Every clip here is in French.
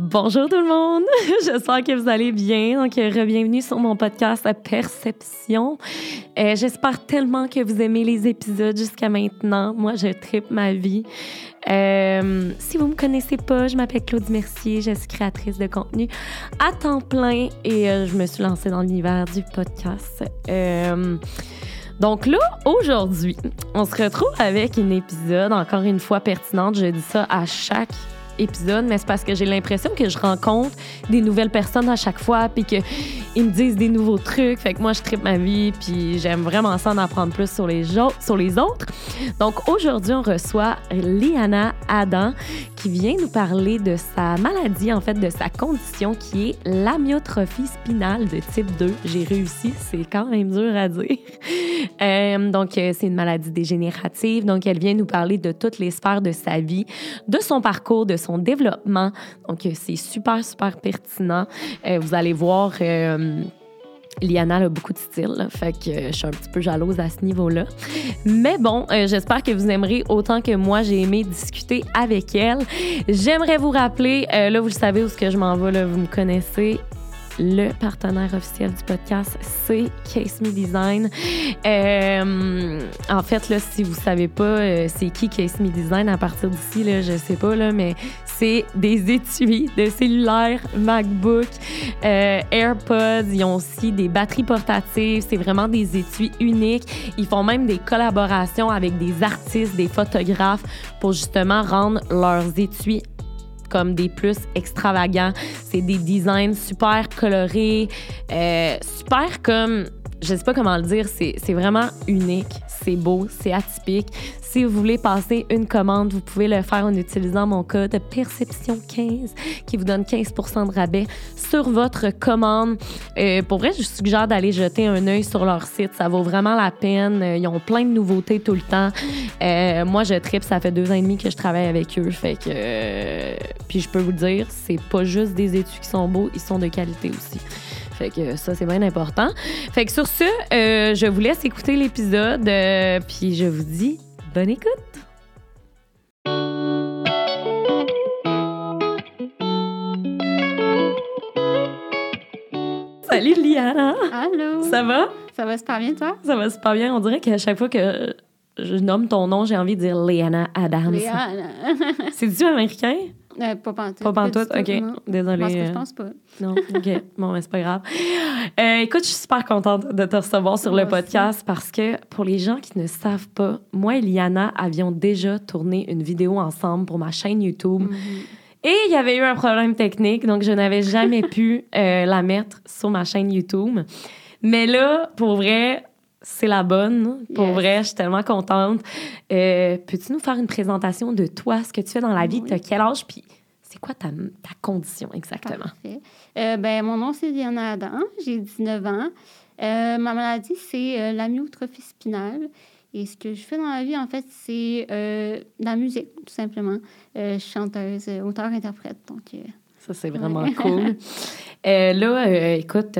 Bonjour tout le monde, j'espère que vous allez bien. Donc, bienvenue sur mon podcast Perception. Euh, j'espère tellement que vous aimez les épisodes jusqu'à maintenant. Moi, je tripe ma vie. Euh, si vous me connaissez pas, je m'appelle Claude Mercier, je suis créatrice de contenu à temps plein et euh, je me suis lancée dans l'univers du podcast. donc là, aujourd'hui, on se retrouve avec un épisode encore une fois pertinente. Je dis ça à chaque épisode, mais c'est parce que j'ai l'impression que je rencontre des nouvelles personnes à chaque fois, puis qu'ils me disent des nouveaux trucs. Fait que moi, je tripe ma vie, puis j'aime vraiment ça en apprendre plus sur les, sur les autres. Donc aujourd'hui, on reçoit Liana Adam qui vient nous parler de sa maladie, en fait, de sa condition qui est l'amyotrophie spinale de type 2. J'ai réussi, c'est quand même dur à dire. Euh, donc, euh, c'est une maladie dégénérative. Donc, elle vient nous parler de toutes les sphères de sa vie, de son parcours, de son son développement. Donc, euh, c'est super, super pertinent. Euh, vous allez voir. Euh, Liana a beaucoup de style, fait que je suis un petit peu jalouse à ce niveau-là. Mais bon, j'espère que vous aimerez autant que moi j'ai aimé discuter avec elle. J'aimerais vous rappeler, là vous le savez où ce que je m'en vais, là, vous me connaissez, le partenaire officiel du podcast, c'est Case Me Design. Euh, en fait, là, si vous savez pas euh, c'est qui Case Me Design à partir d'ici, là, je sais pas, là, mais c'est des étuis de cellulaire, MacBook, euh, AirPods. Ils ont aussi des batteries portatives. C'est vraiment des étuis uniques. Ils font même des collaborations avec des artistes, des photographes pour justement rendre leurs étuis comme des plus extravagants. C'est des designs super colorés, euh, super comme je sais pas comment le dire, c'est vraiment unique, c'est beau, c'est atypique. Si vous voulez passer une commande, vous pouvez le faire en utilisant mon code Perception15 qui vous donne 15% de rabais sur votre commande. Euh, pour vrai, je suggère d'aller jeter un œil sur leur site. Ça vaut vraiment la peine. Ils ont plein de nouveautés tout le temps. Euh, moi, je tripe. Ça fait deux ans et demi que je travaille avec eux. Fait que, euh, puis je peux vous dire, c'est pas juste des études qui sont beaux, ils sont de qualité aussi. Fait que ça, c'est bien important. Fait que sur ce, je vous laisse écouter l'épisode. puis je vous dis Bonne écoute! Salut Liana! Allô! Ça va? Ça va super bien, toi? Ça va super bien. On dirait qu'à chaque fois que je nomme ton nom, j'ai envie de dire Liana Adams. Liana! C'est-tu américain? Euh, pas pantoute. Pas pantoute, OK. Désolée. Parce que je pense pas. Non, OK. bon, mais c'est pas grave. Euh, écoute, je suis super contente de te recevoir sur le podcast parce que pour les gens qui ne savent pas, moi et Liana avions déjà tourné une vidéo ensemble pour ma chaîne YouTube. Mm-hmm. Et il y avait eu un problème technique, donc je n'avais jamais pu euh, la mettre sur ma chaîne YouTube. Mais là, pour vrai, c'est la bonne. Pour vrai, je suis tellement contente. Euh, peux-tu nous faire une présentation de toi, ce que tu fais dans la vie? Tu as quel âge? Puis c'est quoi ta, ta, condition exactement? Euh, ben, mon nom, c'est Diana Adam. J'ai 19 ans. Euh, ma maladie, c'est l'amyotrophie spinale. Et ce que je fais dans la vie, en fait, c'est la musique, tout simplement. chanteuse, auteur-interprète. Donc, Ça, c'est vraiment cool. là, écoute,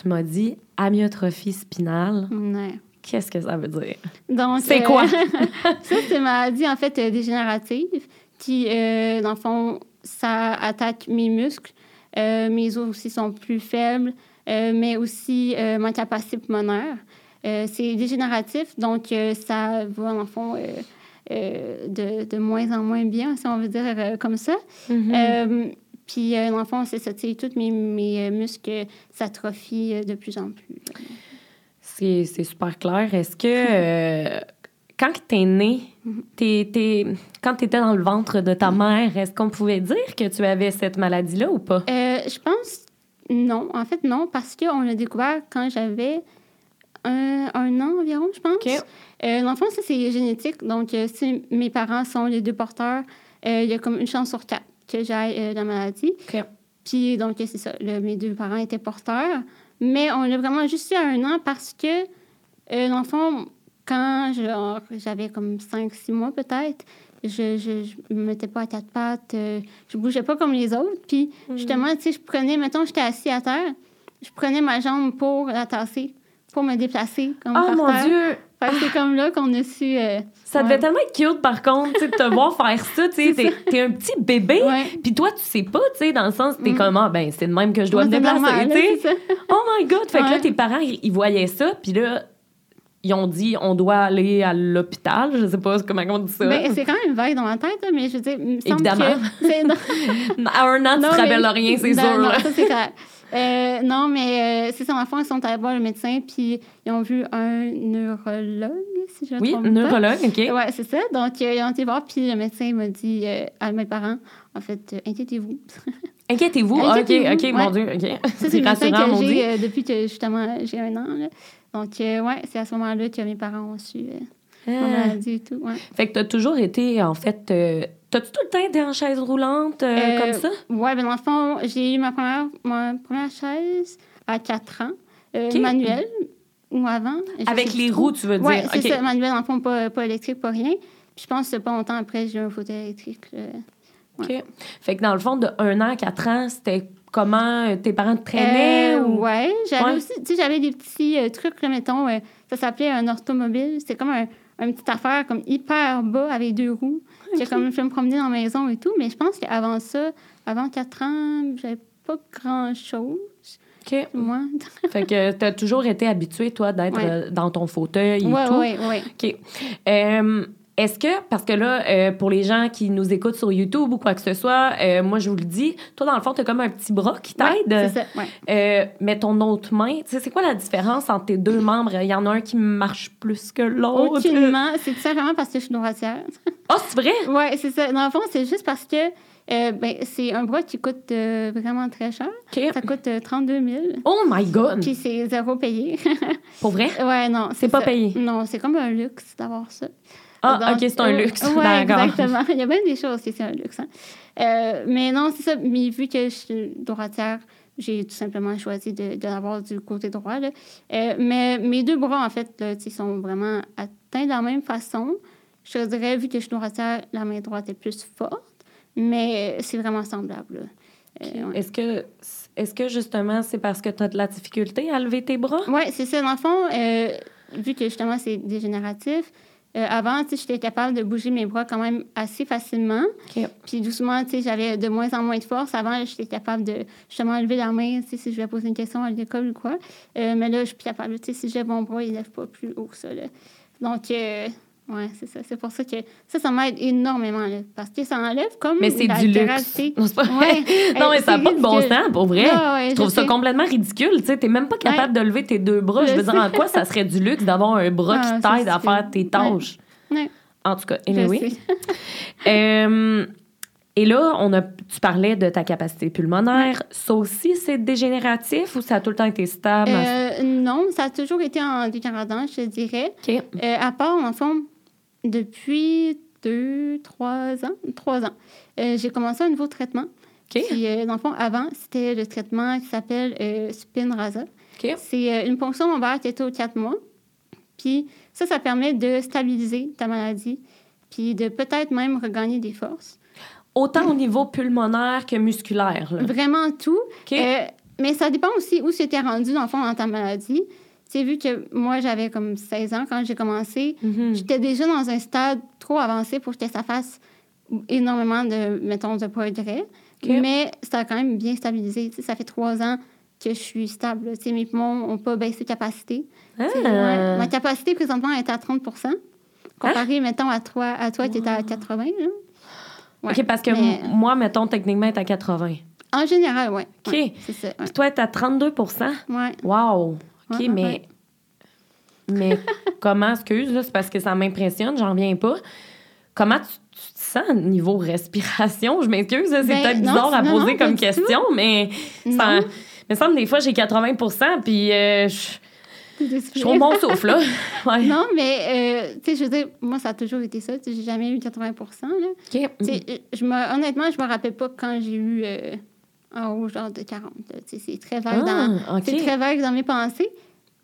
tu m'as dit amyotrophie spinale. Qu'est-ce que ça veut dire? Donc, c'est quoi? ça, c'est une maladie, en fait, dégénérative qui, euh, dans le fond, ça attaque mes muscles. Euh, mes os aussi sont plus faibles, euh, mais aussi ma capacité pulmonaire. c'est dégénératif, donc ça va, dans le fond, de, de, moins en moins bien, si on veut dire comme ça. Mm-hmm. Puis, dans le fond, c'est ça, tu sais, tous mes, mes muscles s'atrophient de plus en plus. C'est super clair. Est-ce que quand tu es né, quand tu étais dans le ventre de ta mère, est-ce qu'on pouvait dire que tu avais cette maladie-là ou pas? Euh, je pense non. En fait, non, parce qu'on l'a découvert quand j'avais un, an environ, je pense. Euh, L'enfant, ça, c'est génétique. Donc, euh, si mes parents sont les deux porteurs, euh, il y a comme une chance sur quatre que j'aille la maladie. Puis, donc, c'est ça. mes deux parents étaient porteurs. Mais on l'a vraiment juste eu à un an parce que l'enfant quand j'avais comme 5-6 mois peut-être, je ne me mettais pas à quatre pattes, euh, je bougeais pas comme les autres. Puis mhm. justement, tu sais, je prenais, mettons, j'étais assis à terre, je prenais ma jambe pour la tasser, pour me déplacer. Comme oh mon Dieu! Fait que c'est comme là qu'on a su. euh, Ça devait tellement être cute, par contre, de te voir faire ça. Tu sais, t'es, un petit bébé, puis toi, tu sais pas, tu sais, dans le sens, t'es Mm. comme, ah, ben, c'est de même que je dois me déplacer, tu sais. Oh my God! Fait que là, tes parents, ils voyaient ça, puis là, ils ont dit, on doit aller à l'hôpital. Je sais pas comment on dit ça. Ben, c'est quand même vague dans ma tête, mais je veux dire, il me semble Évidemment. que... c'est- non, à un an, tu non, te mais- rappelles rien, c'est sûr. Non, là. ça, c'est clair. Euh, non, mais euh, c'est ça, en fond, ils sont allés voir le médecin, puis ils ont vu un neurologue, si je ne me Oui, trompe pas. neurologue, OK. Ouais, c'est ça. Donc, euh, ils ont été voir, puis le médecin m'a dit à mes parents, en fait, inquiétez-vous. Inquiétez-vous? Ah, OK, OK, mon. Dieu, OK. Ça, C'est le médecin que j'ai depuis que, justement, j'ai un an. là. Donc, ouais, c'est à ce moment-là que mes parents ont su Ah. maladie et tout. Ouais. Fait que t'as toujours été, en fait... T'as-tu tout le temps été en chaise roulante euh, Euh, comme ça? Ouais, ben dans le fond, j'ai eu ma première, ma première chaise à 4 ans, euh, manuelle, ou avant. Avec les roues, tu veux dire? Ouais, c'est OK. ça, manuel, dans le fond, pas, pas électrique, pas rien. Puis je pense que pas longtemps après, j'ai eu un fauteuil électrique. euh. OK. Fait que dans le fond, de 1 an à 4 ans, c'était comment tes parents te traînaient? Euh, ou... Ouais, j'avais Ouais. aussi, tu sais, j'avais des petits euh, trucs, là, mettons, euh, ça s'appelait un orthomobile. C'était comme un, une petite affaire comme hyper bas avec deux roues. J'ai comme je me promener dans la maison et tout, mais je pense qu'avant ça, avant 4 ans, j'avais pas grand-chose, OK. moi. Fait que t'as toujours été habituée, toi, d'être Ouais. euh, dans ton fauteuil et ouais, tout? ouais, ouais. OK. Euh, est-ce que, parce que là, euh, pour les gens qui nous écoutent sur YouTube ou quoi que ce soit, euh, moi, je vous le dis, toi, dans le fond, t'as comme un petit bras qui Ouais, t'aide. c'est ça, ouais. Euh, mais ton autre main, tu sais, c'est quoi la différence entre tes deux membres? Il y en a un qui marche plus que l'autre. Aucunement. C'est tout simplement parce que je suis droitière. Ah, c'est vrai? ouais, c'est ça. Dans le fond, c'est juste parce que euh, ben, c'est un bras qui coûte euh, vraiment très cher. Ça coûte euh, 32 000. Oh my God! Puis c'est zéro payé. Pour vrai? ouais, non. C'est pas ça. payé. Non, c'est comme un luxe d'avoir ça. Ah, Donc, OK, c'est un euh, luxe. D'accord. exactement. Il y a bien des choses qui c'est un luxe. hein. Euh, mais non, c'est ça. Mais vu que je suis droitière, j'ai tout simplement choisi de, de l'avoir du côté droit. là. Euh, mais mes deux bras, en fait, là, sont vraiment atteints de la même façon. Je dirais, vu que je suis droitière, la main droite est plus forte. Mais c'est vraiment semblable. Euh, ouais. Est-ce que, est-ce que justement, c'est parce que tu as de la difficulté à lever tes bras? Oui, c'est ça. Dans le fond, euh, vu que justement c'est dégénératif, euh, avant, tu sais, j'étais capable de bouger mes bras quand même assez facilement. Puis doucement, tu sais, j'avais de moins en moins de force. Avant, j'étais capable de justement lever la main, tu sais, si je vais poser une question à l'école ou quoi. Euh, mais là, je suis plus capable. Tu sais, si j'ai mon bras, il ne lève pas plus haut que ça. Là. Donc, euh, ouais, c'est ça. C'est pour ça que ça, ça m'aide énormément. Là, parce que ça enlève comme Mais c'est du luxe. Non, pas. Ouais. non, mais ça n'a pas de bon sens, pour vrai. Ah, ouais, je trouve ça complètement ridicule. Tu sais, t'es même pas capable de lever tes deux bras. Je Je veux dire, en quoi ça serait du luxe d'avoir un bras Ah, qui t'aide à faire tes tâches? En tout cas, anyway. Euh, et là, on a, tu parlais de ta capacité pulmonaire. Ça aussi, c'est dégénératif ou ça a tout le temps été stable? Euh, non, ça a toujours été en dégradant, je dirais. OK. Euh, à part, en fond, depuis deux, trois ans, trois ans, euh, j'ai commencé un nouveau traitement. OK. Puis, euh, dans le fond, avant, c'était le traitement qui s'appelle euh, Spinraza. OK. C'est euh, une ponction lombaire qui est aux quatre mois. Puis ça, ça permet de stabiliser ta maladie, puis de peut-être même regagner des forces. Autant au niveau pulmonaire que musculaire. là. Vraiment tout. OK. Euh, mais ça dépend aussi où c'était rendu, dans le fond, dans ta maladie. Tu sais, vu que moi, j'avais comme 16 ans quand j'ai commencé, Mhm. j'étais déjà dans un stade trop avancé pour que ça fasse énormément de, mettons, de progrès. Mais ça a quand même bien stabilisé. Tu sais, ça fait trois ans que je suis stable. Tu sais, mes poumons n'ont pas baissé de capacité. Tu sais, Ah. ouais. Ma capacité, présentement, est à 30% comparé, mettons, à toi, à toi qui es à 80 là. Ouais. OK, parce que Mais- m- moi, mettons, techniquement, t'es à 80. En général, oui. OK. c'est ça. Ouais. Puis toi, t'es à 32 Ouais. Wow! OK, Ouais, mais. ouais. Mais comment, excuse, là, c'est parce que ça m'impressionne, j'en reviens pas. Comment tu, tu te sens niveau respiration? Je m'excuse, c'est Ben, peut-être non, bizarre à poser non, comme tout. question, mais ça me semble des fois j'ai 80% puis euh, je je au bon souffle, là. Ouais. Non, mais, euh, tu sais, je veux dire, moi, ça a toujours été ça. J'ai jamais eu 80 là. Sais, je me, honnêtement, je me rappelle pas quand j'ai eu euh, en haut, genre de 40. là. Tu sais, c'est très vague dans... Ah, OK. C'est très vague dans mes pensées.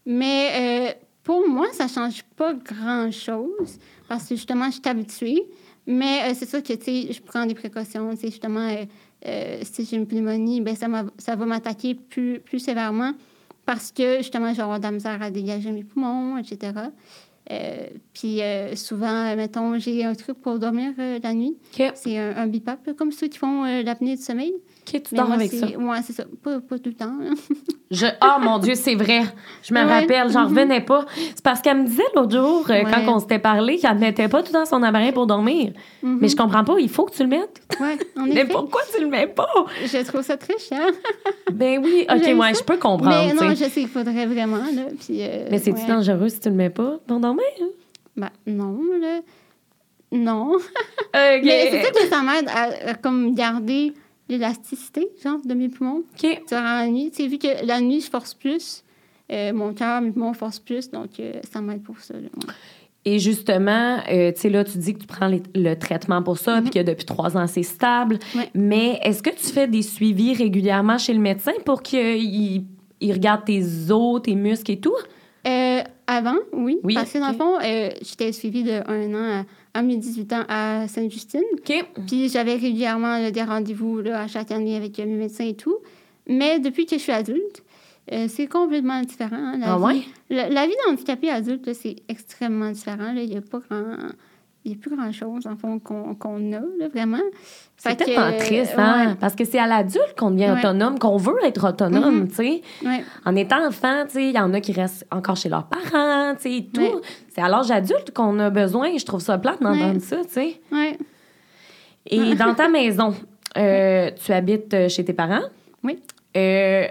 Mais euh, pour moi, ça change pas grand-chose parce que justement, je suis habituée. Mais euh, c'est sûr que, je prends des précautions. Justement, euh, si j'ai une pneumonie, ben, ça, ça va m'attaquer plus, plus sévèrement parce que, justement, je vais avoir de la misère à dégager mes poumons, etc. Euh, puis euh, souvent, mettons, j'ai un truc pour dormir euh, la nuit. C'est un, un BIPAP, comme ceux qui font l'apnée du sommeil. OK, tu dors avec ça? Oui, c'est ça. Pas, pas, tout le temps. je... Oh mon Dieu, c'est vrai. Je me rappelle, j'en mm-hmm. revenais pas. C'est parce qu'elle me disait l'autre jour, quand on s'était parlé, qu'elle ne mettait pas tout dans son appareil pour dormir. Mm-hmm. Mais je comprends pas, il faut que tu le mettes. Oui, en effet. Mais pourquoi tu le mets pas? Je trouve ça très cher. ben oui, OK, moi, je peux comprendre. Mais non, je sais qu'il faudrait vraiment. Là, puis, Mais c'est-tu dangereux si tu le mets pas pour dormir? Ben non, là. Non. Mais c'est ça que ça m'aide à, comme garder l'élasticité, genre, de mes poumons. OK. Durant la nuit. Tu sais, vu que la nuit, je force plus, euh, mon cœur, mes poumons forcent plus, donc euh, ça m'aide pour ça. Et justement, euh, tu sais, là, tu dis que tu prends le traitement pour ça, puis mm-hmm. que depuis trois ans, c'est stable. Mais est-ce que tu fais des suivis régulièrement chez le médecin pour qu'il il regarde tes os, tes muscles et tout? Avant, oui. parce que dans le fond, j'étais suivie de un an à, mes 18 ans à Sainte-Justine. Puis j'avais régulièrement des rendez-vous à chaque année avec mes médecins et tout. Mais depuis que je suis adulte, euh, c'est complètement différent. Hein, la ah vie, la, la, vie d'handicapé adulte, c'est extrêmement différent. Il n'y a pas grand il n'y a plus grand-chose, en fond, qu'on a, là, vraiment. C'est tellement triste, hein? Parce que c'est à l'adulte qu'on devient autonome, qu'on veut être autonome, mm-hmm. tu sais. En étant enfant, tu sais, il y en a qui restent encore chez leurs parents, tu sais, tout. C'est à l'âge adulte qu'on a besoin. Je trouve ça plate d'entendre ça, tu sais. Oui. Et dans ta maison, euh, tu habites euh, chez tes parents? Oui. Euh,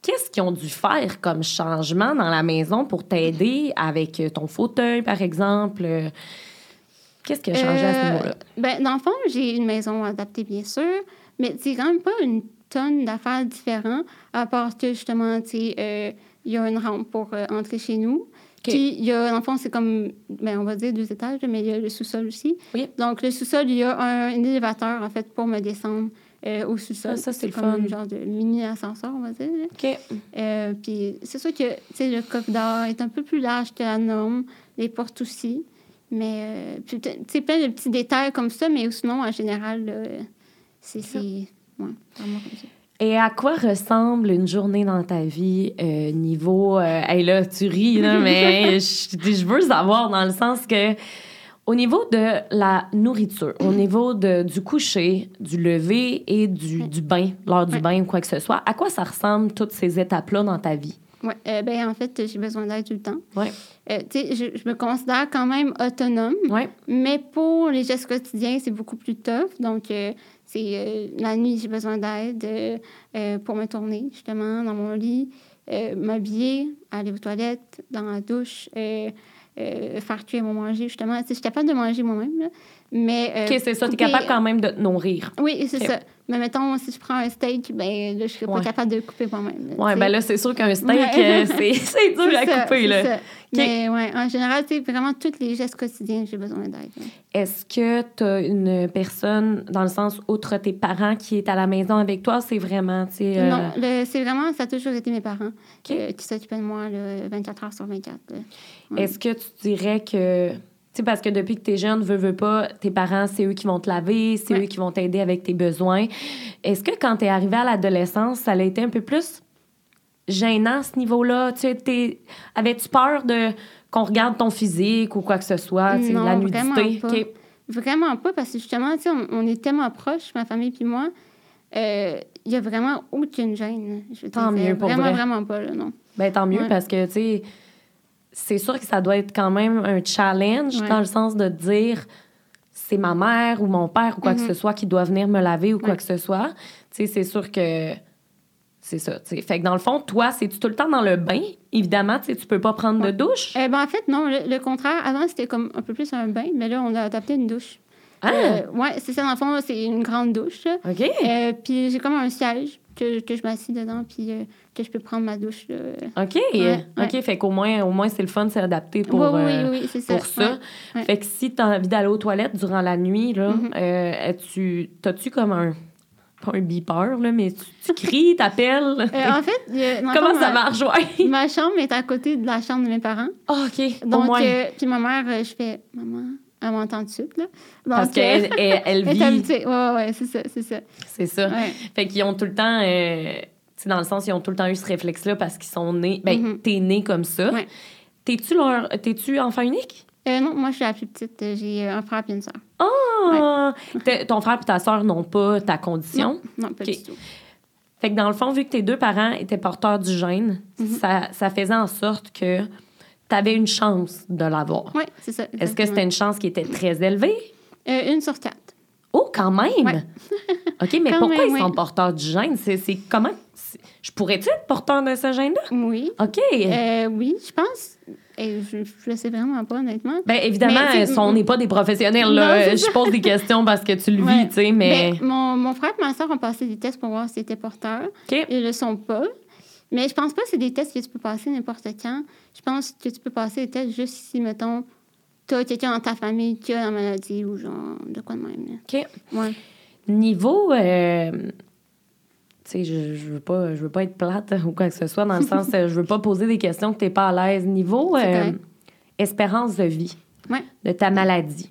qu'est-ce qu'ils ont dû faire comme changement dans la maison pour t'aider avec ton fauteuil, par exemple? Qu'est-ce qui a changé à ce euh, niveau-là? Ben, dans le fond, j'ai une maison adaptée, bien sûr, mais c'est quand même pas une tonne d'affaires différentes, à part que, justement, euh, il y a une rampe pour euh, entrer chez nous. Puis, il y a, dans le fond, c'est comme, ben, on va dire deux étages, mais il y a le sous-sol aussi. Oui. Donc, le sous-sol, il y a un, élévateur, en fait, pour me descendre au sous-sol. Ça, c'est comme un genre de mini-ascenseur, on va dire. OK. puis, c'est sûr que, tu sais, le coffre d'or est un peu plus large que la norme, les portes aussi. Mais, euh, tu plein de petits détails comme ça, mais sinon, en général, c'est ouais, vraiment comme ça. Et à quoi ressemble une journée dans ta vie euh, niveau... Euh, hey là, tu ris, là, mais je, je, veux savoir dans le sens que au niveau de la nourriture, au niveau de, du coucher, du lever et du, du bain, l'heure du bain ou quoi que ce soit, à quoi ça ressemble toutes ces étapes-là dans ta vie? Oui, euh, ben, en fait, j'ai besoin d'aide tout le temps. Ouais. Euh, je, je, me considère quand même autonome. Ouais. Mais pour les gestes quotidiens, c'est beaucoup plus tough. Donc, euh, c'est la nuit, j'ai besoin d'aide pour me tourner, justement, dans mon lit, m'habiller, aller aux toilettes, dans la douche, faire cuire mon manger, justement. Je suis capable de manger moi-même, mais... OK, c'est ça. Tu es capable quand même de te nourrir. Oui, c'est ça. Mais mettons, si je prends un steak, ben là, je serais pas capable de couper moi-même. Oui, ben là, c'est sûr qu'un steak, euh, c'est dur à couper. Là. Ça. Mais ouais, en général, sais, vraiment, tous les gestes quotidiens, j'ai besoin d'aide. Est-ce que tu as une personne, dans le sens, outre tes parents, qui est à la maison avec toi? C'est vraiment, tu. Euh, non, c'est vraiment, ça a toujours été mes parents qui s'occupaient de moi là, 24 heures sur 24. Est-ce que tu dirais que sais, parce que depuis que tu es jeune, veux, veux pas, tes parents, c'est eux qui vont te laver, c'est eux qui vont t'aider avec tes besoins. Est-ce que quand tu es arrivé à l'adolescence, ça a été un peu plus gênant à ce niveau-là? Tu sais, avais-tu peur de qu'on regarde ton physique ou quoi que ce soit, non, la nudité? Vraiment pas. Vraiment pas, parce que justement, tu sais, on, est tellement proches, ma famille puis moi. Il euh, y a vraiment aucune gêne. Je tant mieux, pour Vraiment, vrai. vraiment pas, là, non. Ben, tant mieux, parce que, tu sais c'est sûr que ça doit être quand même un challenge dans le sens de dire c'est ma mère ou mon père ou quoi que mm-hmm. ce soit qui doit venir me laver ou quoi que ce soit. Tu sais, c'est sûr que c'est ça. T'sais. Fait que dans le fond, toi, c'est-tu tout le temps dans le bain? Évidemment, tu tu peux pas prendre de douche. Eh ben, en fait, non. Le, contraire, avant, c'était comme un peu plus un bain, mais là, on a adapté une douche. Ah! Euh, ouais, c'est ça, dans le fond, c'est une grande douche. OK. Euh, puis j'ai comme un siège que, que je m'assieds dedans, puis euh, que je peux prendre ma douche. OK. OK. Fait qu'au moins, au moins c'est le fun, c'est adapté pour, oui, oui, oui, c'est pour ça. Fait que si tu as envie d'aller aux toilettes durant la nuit, là, mm-hmm. tu t'as-tu comme un pas un beeper, là, mais tu, cries, t'appelles? Euh, en fait, comment ça marche, ouais? Ma chambre est à côté de la chambre de mes parents. Oh, OK. Donc, euh, puis ma mère, je fais, maman, elle m'entend tout de suite, là. Parce qu'elle elle, elle vit. Elle Ouais, ouais, c'est ça, c'est ça. C'est ça. Fait qu'ils ont tout le temps. Euh, dans le sens, ils ont tout le temps eu ce réflexe-là parce qu'ils sont nés. Ben, mm-hmm. t'es né comme ça. T'es-tu, leur... T'es-tu enfant unique? Euh, non, moi, je suis la plus petite. J'ai un frère et une sœur. Ah! Ton frère et ta sœur n'ont pas ta condition? Non, non pas du tout. Fait que dans le fond, vu que tes deux parents étaient porteurs du gène, Mhm. ça, ça faisait en sorte que tu avais une chance de l'avoir. Oui, c'est ça. Est-ce que c'était une chance qui était très élevée? Euh, une sur quatre. Oh, quand même! Ouais. OK, mais Quand pourquoi même, ils oui. sont porteurs du gène? C'est, comment? Je pourrais-tu être porteur de ce gène-là? Oui. OK. Euh, oui, je pense. Et je ne sais vraiment pas, honnêtement. ben évidemment, mais, euh, on n'est pas des professionnels. Non, je pose des questions parce que tu le vis, tu sais, mais... Ben, mon, mon frère et ma soeur ont passé des tests pour voir s'ils étaient porteurs. OK. Ils ne le sont pas. Mais je pense pas que c'est des tests que tu peux passer n'importe quand. Je pense que tu peux passer des tests juste si, mettons, tu as quelqu'un dans ta famille qui a la maladie ou genre de quoi de même. là. OK. Ouais. Niveau... euh, tu sais, je, je veux pas je veux pas être plate ou quoi que ce soit, dans le sens, euh, je veux pas poser des questions que tu n'es pas à l'aise. Niveau euh, espérance de vie Ouais. de ta maladie,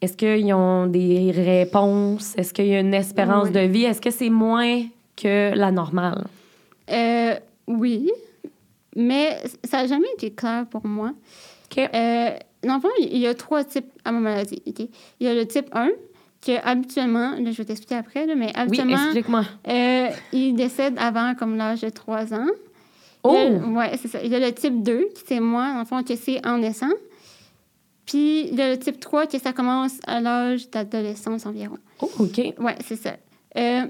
est-ce qu'ils ont des réponses? Est-ce qu'il y a une espérance de vie? Est-ce que c'est moins que la normale? Euh, oui, mais ça n'a jamais été clair pour moi. OK. Euh, dans le fond, il y a trois types à ma maladie. ok? Il y a le type 1, que habituellement, là, je vais t'expliquer après, là, mais Oui, habituellement, explique-moi. euh, il décède avant comme l'âge de 3 ans. Oh! Ouais, c'est ça. Il y a le type 2, qui c'est moi, dans le fond, que c'est en naissant. Puis il y a le type 3, que ça commence à l'âge d'adolescence environ. Oh, OK. Ouais, c'est ça. Euh,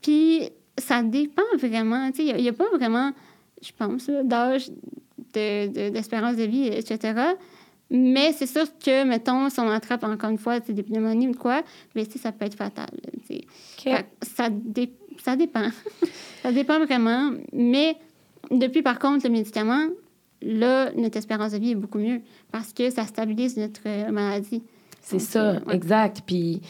puis ça dépend vraiment. Tu sais, il n'y a, pas vraiment, je pense, d'âge, de- de- d'espérance de, vie, etc. Mais c'est sûr que, mettons, si on attrape encore une fois des pneumonies ou de quoi, mais ça peut être fatal. là, tu sais. OK. Fait que ça, dé- ça dépend. ça dépend vraiment. Mais depuis, par contre, le médicament, là, notre espérance de vie est beaucoup mieux parce que ça stabilise notre euh, maladie. C'est ça, euh, ouais. exact. Puis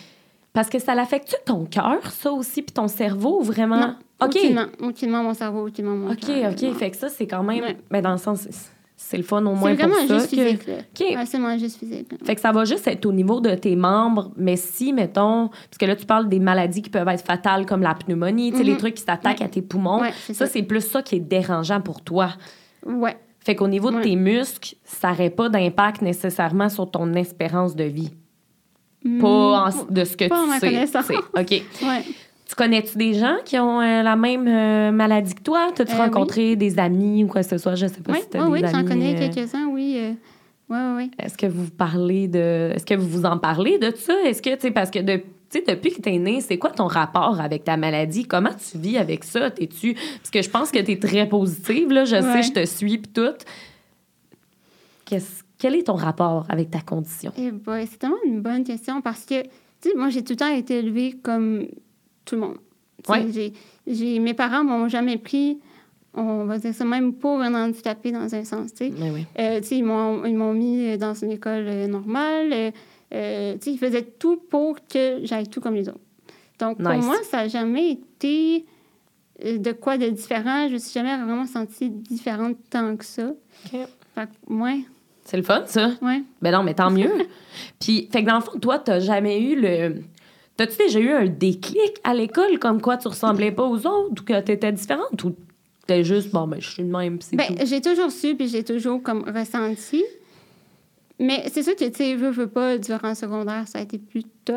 parce que ça l'affecte ton cœur, ça aussi, puis ton cerveau, vraiment? Non, OK. aucunement. Aucunement mon cerveau, aucunement mon OK, cœur, OK. Fait que ça, c'est quand même... Ouais. Ben, dans le sens, c'est- c'est le fun au C'est moins pour vraiment ça. juste que- physique, là. OK. Ouais, c'est juste physique. là. Fait que ça va juste être au niveau de tes membres, mais si, mettons, parce que là, tu parles des maladies qui peuvent être fatales comme la pneumonie, tu sais, les Mhm. trucs qui s'attaquent à tes poumons, c'est ça, ça. c'est plus ça qui est dérangeant pour toi. Ouais. Fait qu'au niveau de tes muscles, ça n'aurait pas d'impact nécessairement sur ton espérance de vie. Pas en- de ce que pas en tu ma sais. connaissance. tu. OK. Ouais. Tu connais-tu des gens qui ont euh, la même euh, maladie que toi? T'as-tu Euh, rencontré des amis ou quoi que ce soit? Je sais pas si t'as ouais, des oui, amis. j'en connais quelques-uns, oui. ouais, ouais. Est-ce que vous parlez de. Est-ce que vous vous en parlez de ça? Est-ce que, tu sais, parce que de, tu sais, depuis que t'es né, c'est quoi ton rapport avec ta maladie? Comment tu vis avec ça? T'es-tu. Parce que je pense que t'es très positive, là. Je sais, je te suis, puis tout. Qu'est-ce- Quel est ton rapport avec ta condition? Eh c'est tellement une bonne question parce que, tu sais, moi, j'ai tout le temps été élevée comme tout le monde. Mes parents m'ont jamais pris, on va dire ça même, pour un handicapé dans un sens, tu sais. Oui, oui. Euh, ils m'ont mis dans une école euh, normale. euh, euh, tu sais, ils faisaient tout pour que j'aille tout comme les autres. Donc, pour moi, ça n'a jamais été euh, de quoi de différent. Je me suis jamais vraiment sentie différente tant que ça. Fait que, ouais, C'est le fun, ça? ouais. Ben non, mais tant mieux. Puis, fait que dans le fond, toi, t'as jamais eu le. T'as-tu déjà eu un déclic à l'école comme quoi tu ressemblais pas aux autres ou que t'étais différente ou t'es juste, bon, ben, je suis de même, c'est Ben, j'ai toujours su, puis j'ai toujours comme ressenti. Mais c'est sûr que, tu sais, veux, veux pas, durant le secondaire, ça a été plus tough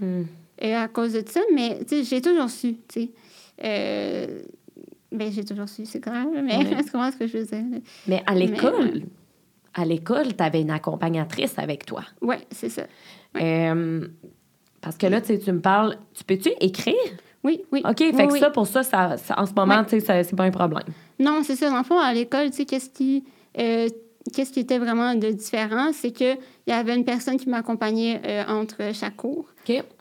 Hmm. euh, à cause de ça, mais, tu sais, j'ai toujours su, tu sais. Euh, ben, j'ai toujours su, c'est là, mais tu comprends ce que je veux dire? là? Mais à l'école, ouais. À l'école, t'avais une accompagnatrice avec toi. Ouais, c'est ça. Euh, parce que là, tu tu me parles. Tu peux-tu écrire? Oui, oui. OK, Oui, fait que oui. ça, pour ça, ça, ça- en ce moment, Ouais. tu ça- c'est pas un problème. Non, c'est ça. Dans le fond, à l'école, tu sais, qu'est-ce qui, euh, qu'est-ce qui était vraiment de différent, c'est qu'il y avait une personne qui m'accompagnait euh, entre chaque cours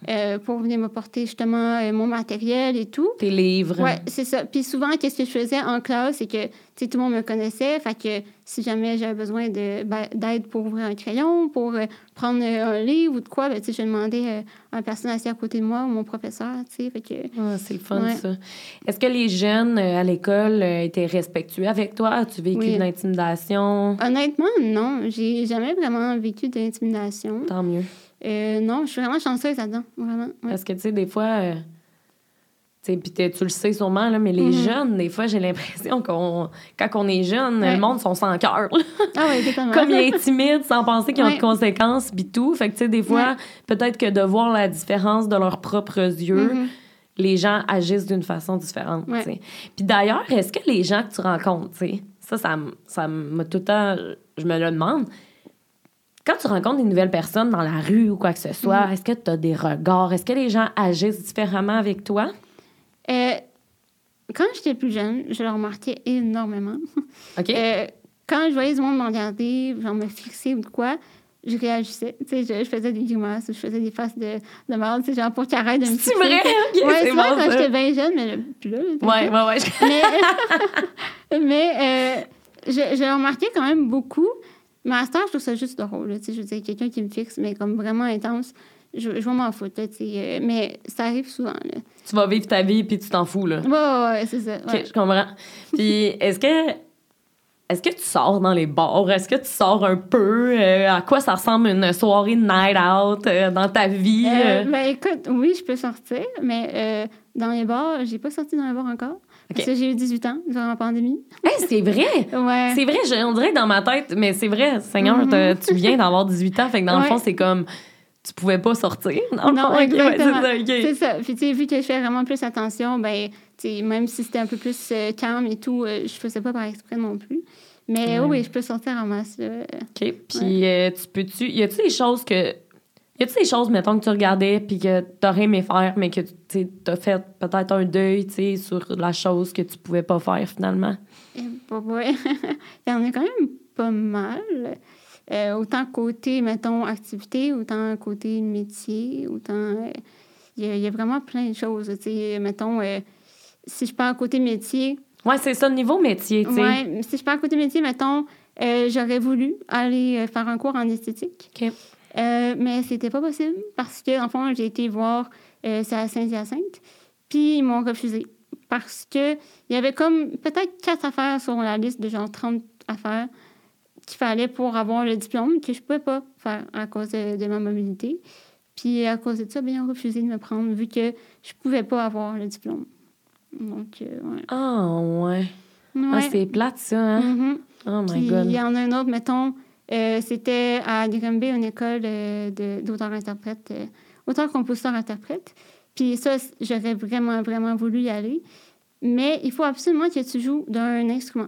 euh, pour venir me porter justement euh, mon matériel et tout. Tes livres. Ouais, c'est ça. Puis souvent, qu'est-ce que je faisais en classe, c'est que, tout le monde me connaissait. Fait que si jamais j'avais besoin de, ben, d'aide pour ouvrir un crayon, pour prendre un livre ou de quoi, ben, je demandais à une personne assise à côté de moi ou mon professeur, tu sais. Fait que, Ah, c'est le fun, Ouais. ça. Est-ce que les jeunes à l'école étaient respectueux avec toi? As-tu vécu Oui. de l'intimidation? honnêtement, non. J'ai jamais vraiment vécu d'intimidation. Tant mieux. Euh, non, je suis vraiment chanceuse là-dedans, vraiment. ouais. Parce que, tu sais, des fois, euh, tu le sais sûrement, là, mais les Mhm. jeunes, des fois, j'ai l'impression qu'on quand on est jeune, Ouais. le monde sont sans cœur. Ah oui. Comme ils sont timides, sans penser qu'ils ont Ouais. de conséquences, puis tout. Fait que, tu sais, des fois, peut-être que de voir la différence de leurs propres yeux, Mhm. les gens agissent d'une façon différente, Ouais. tu sais. Puis d'ailleurs, est-ce que les gens que tu rencontres, tu sais, ça, ça, ça m'a tout le temps... Je me le demande. Quand tu rencontres des nouvelles personnes dans la rue ou quoi que ce soit, Mhm. est-ce que tu as des regards? Est-ce que les gens agissent différemment avec toi? Euh, quand j'étais plus jeune, je le remarquais énormément. OK? Euh, quand je voyais du monde me regarder, genre me fixer ou quoi, je réagissais. Tu sais, je, je faisais des grimaces ou je faisais des faces de, de merde, genre pour qu'il arrête de me C'est vrai? Ouais, c'est bon, vrai quand j'étais bien jeune, mais là, plus là. là, Ouais, ouais, ouais. mais euh, je, je le remarquais quand même beaucoup. Mais à ce temps, je trouve ça juste drôle. là, je veux dire, quelqu'un qui me fixe, mais comme vraiment intense, je, je vais m'en foutre. là, euh, mais ça arrive souvent. Là. Tu vas vivre ta vie puis tu t'en fous, là. Ouais, ouais, ouais, c'est ça. OK, ouais. je comprends. Puis est-ce que est-ce que tu sors dans les bars? Est-ce que tu sors un peu? Euh, à quoi ça ressemble une soirée night out euh, dans ta vie? Ben écoute, oui, je peux sortir, mais dans les bars, j'ai pas sorti dans les bars encore. Parce que j'ai eu 18 ans durant la pandémie? Hey, c'est vrai! Ouais. C'est vrai, je- on dirait que dans ma tête, mais c'est vrai, Seigneur, Mhm. t'as- tu viens d'avoir 18 ans, fait que dans le fond, c'est comme tu pouvais pas sortir. Dans le Non, fond, exactement. c'est ça. Puis, tu sais, vu que je fais vraiment plus attention, ben, même si c'était un peu plus euh, calme et tout, euh, je faisais pas par exprès non plus. Mais oui, je peux sortir en masse. là. OK. Puis, euh, tu peux-tu. Y a-tu des choses que. Y a-tu des choses, mettons, que tu regardais puis que t'aurais aimé faire, mais que tu as fait peut-être un deuil, tu sur la chose que tu pouvais pas faire finalement? Ouais. Il y en a quand même pas mal. Euh, autant côté, mettons, activité, autant côté métier, autant... euh, Il y, a- il y a vraiment plein de choses. Mettons, euh, si je pars côté métier, Ouais, c'est ça, niveau métier, ouais, si je pars côté métier, mettons, euh, j'aurais voulu aller euh, faire un cours en esthétique. OK. Euh, mais c'était pas possible parce que, en fond, j'ai été voir euh, c'est à Saint-Hyacinthe, puis ils m'ont refusé. Parce que il y avait comme peut-être quatre affaires sur la liste de genre 30 affaires qu'il fallait pour avoir le diplôme que je pouvais pas faire à cause de, de ma mobilité. Puis à cause de ça, bien, ils ont refusé de me prendre vu que je pouvais pas avoir le diplôme. Donc, euh, ouais. Ah, ouais. Ah, c'est plate, ça, hein? Mhm. Oh my Puis God. il y en a un autre, mettons, euh, c'était à Granby, une école euh, d'auteur-interprète, euh, auteur-compositeur-interprète. Puis ça, j'aurais vraiment, vraiment voulu y aller. Mais il faut absolument que tu joues d'un instrument.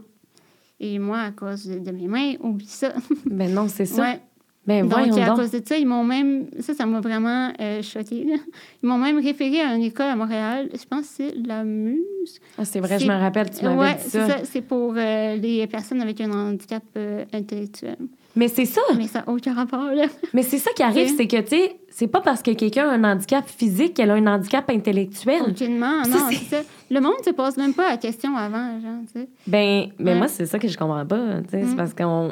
Et moi, à cause de, de mes mains, oublie ça. Ben non, c'est ça. Ouais. Ben Donc, à donc. cause de ça, ils m'ont même... Ça, ça m'a vraiment euh, choquée. Ils m'ont même référé à une école à Montréal. Je pense que c'est la Muse. Ah, c'est vrai, je me rappelle, tu m'avais Ouais, dit c'est ça. ça. C'est pour euh, les personnes avec un handicap euh, intellectuel. Mais c'est ça. Mais ça n'a aucun rapport, là. Mais c'est ça qui arrive, c'est que, tu sais, c'est pas parce que quelqu'un a un handicap physique qu'elle a un handicap intellectuel. Aucunement, Ça, non, c'est- ça. Le monde ne se pose même pas la question avant, genre, tu sais. Ben, mais Ouais. moi, c'est ça que je comprends pas. tu sais, C'est Mm. parce qu'on.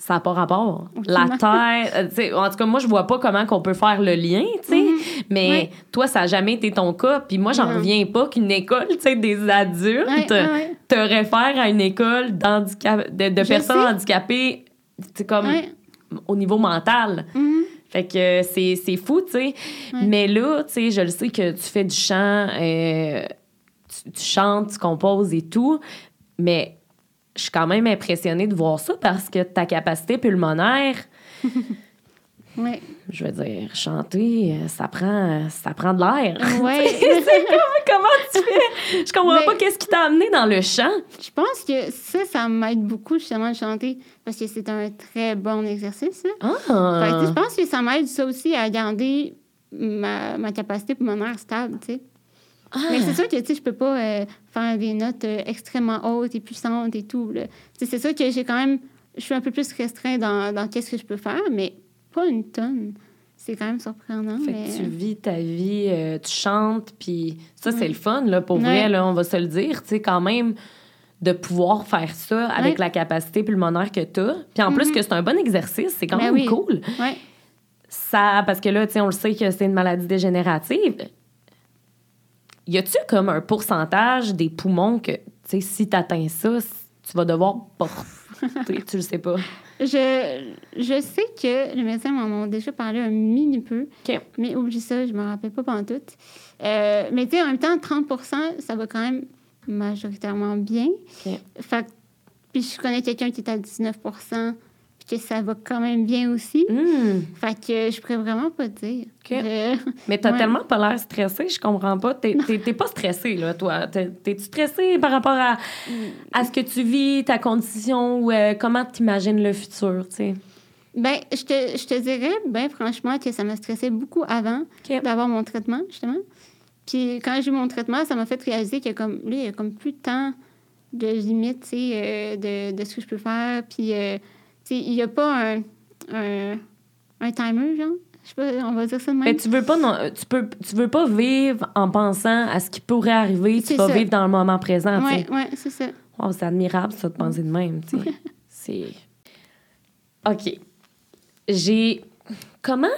Ça n'a pas rapport. La Terre. euh, tu en tout cas, moi, je vois pas comment qu'on peut faire le lien, tu sais. Mhm. Mais toi, ça n'a jamais été ton cas. Puis moi, j'en reviens pas qu'une école, tu sais, des adultes te réfère à une école d'handicap- de, de personnes sais. handicapées, c'est comme au niveau mental. Mhm. Fait que c'est, c'est fou, tu sais. Mais là, tu sais, je le sais que tu fais du chant, euh, tu, tu chantes, tu composes et tout, mais je suis quand même impressionnée de voir ça parce que ta capacité pulmonaire, Ouais. je veux dire, chanter, euh, ça prend, ça prend de l'air. Ouais. c'est comme, comment tu fais? Je comprends Mais- pas qu'est-ce qui t'a amené dans le chant. Je pense que ça, ça m'aide beaucoup, justement, de chanter, parce que c'est un très bon exercice, là. Fait que, Ah! je pense que ça m'aide, ça aussi, à garder ma, ma capacité pulmonaire stable, tu sais. Mais c'est sûr que, tu sais, je peux pas euh, faire des notes euh, extrêmement hautes et puissantes et tout, c'est sûr que j'ai quand même... Je suis un peu plus restreint dans, dans qu'est-ce que je peux faire, mais pas une tonne. C'est quand même surprenant, Fait mais... que tu vis ta vie, euh, tu chantes, puis ça, c'est le fun, là, pour Ouais. vrai, là, on va se le dire, tu sais, quand même, de pouvoir faire ça avec Ouais. la capacité pulmonaire que tu as. Puis en plus Mhm. que c'est un bon exercice, c'est quand Ben même oui. cool. Ça, parce que là, tu sais, on le sait que c'est une maladie dégénérative. Y a-tu comme un pourcentage des poumons que, tu sais, si tu atteins ça, tu vas devoir por- tu le sais pas? Je, je sais que les médecins m'en ont déjà parlé un mini peu. Mais oublie ça, je me rappelle pas pendant tout. Euh, mais tu sais, en même temps, 30% ça va quand même majoritairement bien. Fait puis je connais quelqu'un qui est à 19 que ça va quand même bien aussi. Hmm. Fait que je pourrais vraiment pas dire. Mais t'as tellement pas l'air stressée, je comprends pas. T'es pas stressée, là, toi. T'es-tu stressée par rapport à, à ce que tu vis, ta condition, ou euh, comment t'imagines le futur, tu sais? Ben, je te, je te dirais, ben, franchement, que ça m'a stressé beaucoup avant d'avoir mon traitement, justement. Puis quand j'ai eu mon traitement, ça m'a fait réaliser qu'il y a comme, il y a comme plus de temps de limite, tu sais, euh, de, de, ce que je peux faire. Puis, euh, il n'y a pas un, un, un, timer, genre? Je sais pas, on va dire ça de même. Mais tu veux pas, non, tu peux, tu veux pas vivre en pensant à ce qui pourrait arriver. Tu vas vivre dans le moment présent. Oui, oui, c'est ça. c'est admirable, ça, de penser de même. c'est. OK. J'ai. Comment.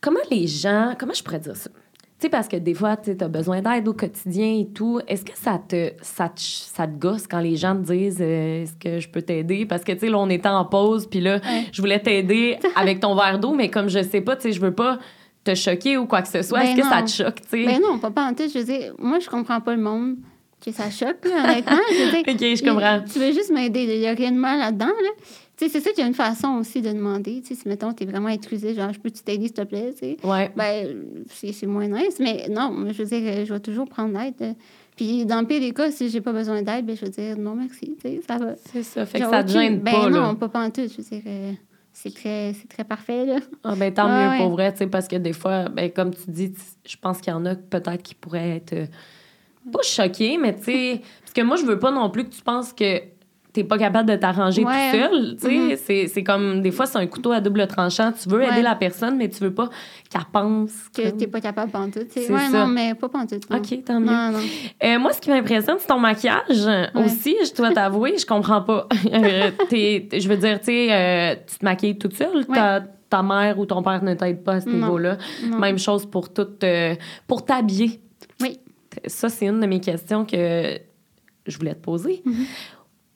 Comment les gens. Comment je pourrais dire ça? Tu sais, parce que des fois, tu as besoin d'aide au quotidien et tout. Est-ce que ça te, ça, te, ça te gosse quand les gens te disent euh, Est-ce que je peux t'aider? Parce que, tu sais, là, on était en pause, puis là, je voulais t'aider avec ton verre d'eau, mais comme je sais pas, tu sais, je veux pas te choquer ou quoi que ce soit. Est-ce ben que ça te choque, tu sais? Ben non, pas, pas en tout. Je veux dire, moi, je comprends pas le monde que ça choque, honnêtement. Je OK, je comprends. Tu veux juste m'aider. Il n'y a rien de mal là-dedans, là sais, c'est ça qu'il y a une façon aussi de demander. Tu sais, si, mettons, tu es vraiment intrusé, genre, je peux t'aider, s'il te plaît, tu sais. Ouais. Ben, c'est moins nice. Mais non, je veux dire, je vais toujours prendre l'aide. Puis, dans le pire des cas, si j'ai pas besoin d'aide, ben, je vais dire non, merci, tu sais, ça va. C'est ça. Fait que ça te gêne ben, pas, non, pas en tout. Je veux dire, euh, c'est très, très parfait, là. Ah, ben, tant mieux pour vrai, tu sais, parce que des fois, ben, comme tu dis, je pense qu'il y en a peut-être qui pourraient être. Euh, pas choqués, mais tu sais. parce que moi, je veux pas non plus que tu penses que t'es pas capable de t'arranger tout seul. Mm-hmm. C'est comme, des fois, c'est un couteau à double tranchant. Tu veux aider la personne, mais tu veux pas qu'elle pense. Que tu t'es pas capable tout. C'est ouais, non, mais pas tout. OK, tant mieux. Euh, moi, ce qui m'impressionne, c'est ton maquillage aussi, je dois t'avouer. Je comprends pas. Euh, je veux dire, tu euh, tu te maquilles toute seule. Ta, mère ou ton père ne t'aide pas à ce niveau-là. Même chose pour tout, pour t'habiller. Oui. Ça, c'est une de mes questions que je voulais te poser. Mm-hmm.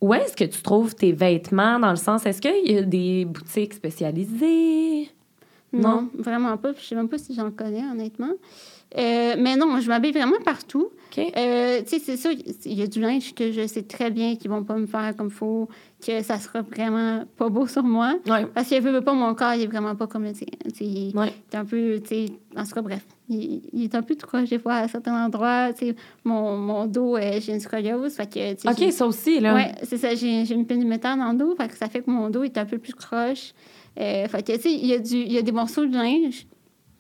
Où est-ce que tu trouves tes vêtements? Dans le sens, est-ce qu'il y a des boutiques spécialisées? Non, vraiment pas. Je sais même pas si j'en connais, honnêtement. Euh, mais non, je m'habille vraiment partout. Euh, tu sais, c'est ça, il y a du linge que je sais très bien qu'ils vont pas me faire comme il faut, que ça sera vraiment pas beau sur moi. Parce qu'il veut pas mon corps, il est vraiment pas comme le tien. Il est un peu, tu sais, en tout cas, bref, il, est un peu trop croche des fois à certains endroits. Tu sais, mon, mon dos, j'ai une scoliose. Fait que, OK, ça aussi, là. Oui, c'est ça, j'ai une peine de métal dans le dos. Fait que ça fait que mon dos est un peu plus croche. Euh, fait que, tu sais, il y, a il y a des morceaux de linge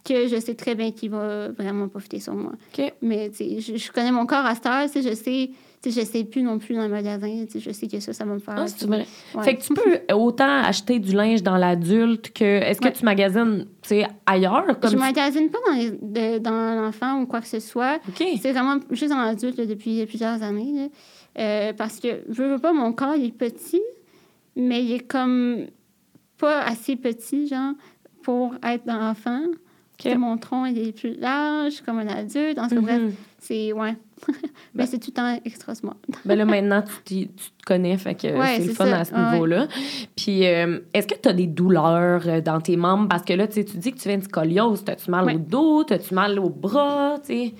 que je sais très bien qu'il va vraiment profiter sur moi. Mais je, je, connais mon corps à cette heure, je sais. je ne sais plus non plus dans le magasin. Je sais que ça, ça va me faire. Ah, Fait que tu peux autant acheter du linge dans l'adulte que. Est-ce que tu magasines ailleurs? Comme je ne magasine pas dans, dans l'enfant ou quoi que ce soit. C'est vraiment juste dans l'adulte depuis plusieurs années. Euh, parce que, je veux pas, mon corps il est petit, mais il est comme pas assez petit, genre, pour être dans l'enfant. Mon tronc il est plus large, comme un adulte. En mm bref, c'est. Ouais. Mais ben c'est tout le temps extra small. ben là, maintenant, tu, tu, te connais, fait que c'est le fun à ce niveau-là. Puis, euh, est-ce que tu as des douleurs euh, dans tes membres? Parce que là, tu dis que tu viens de scoliose. As-tu mal au dos? As-tu mal au bras? sais?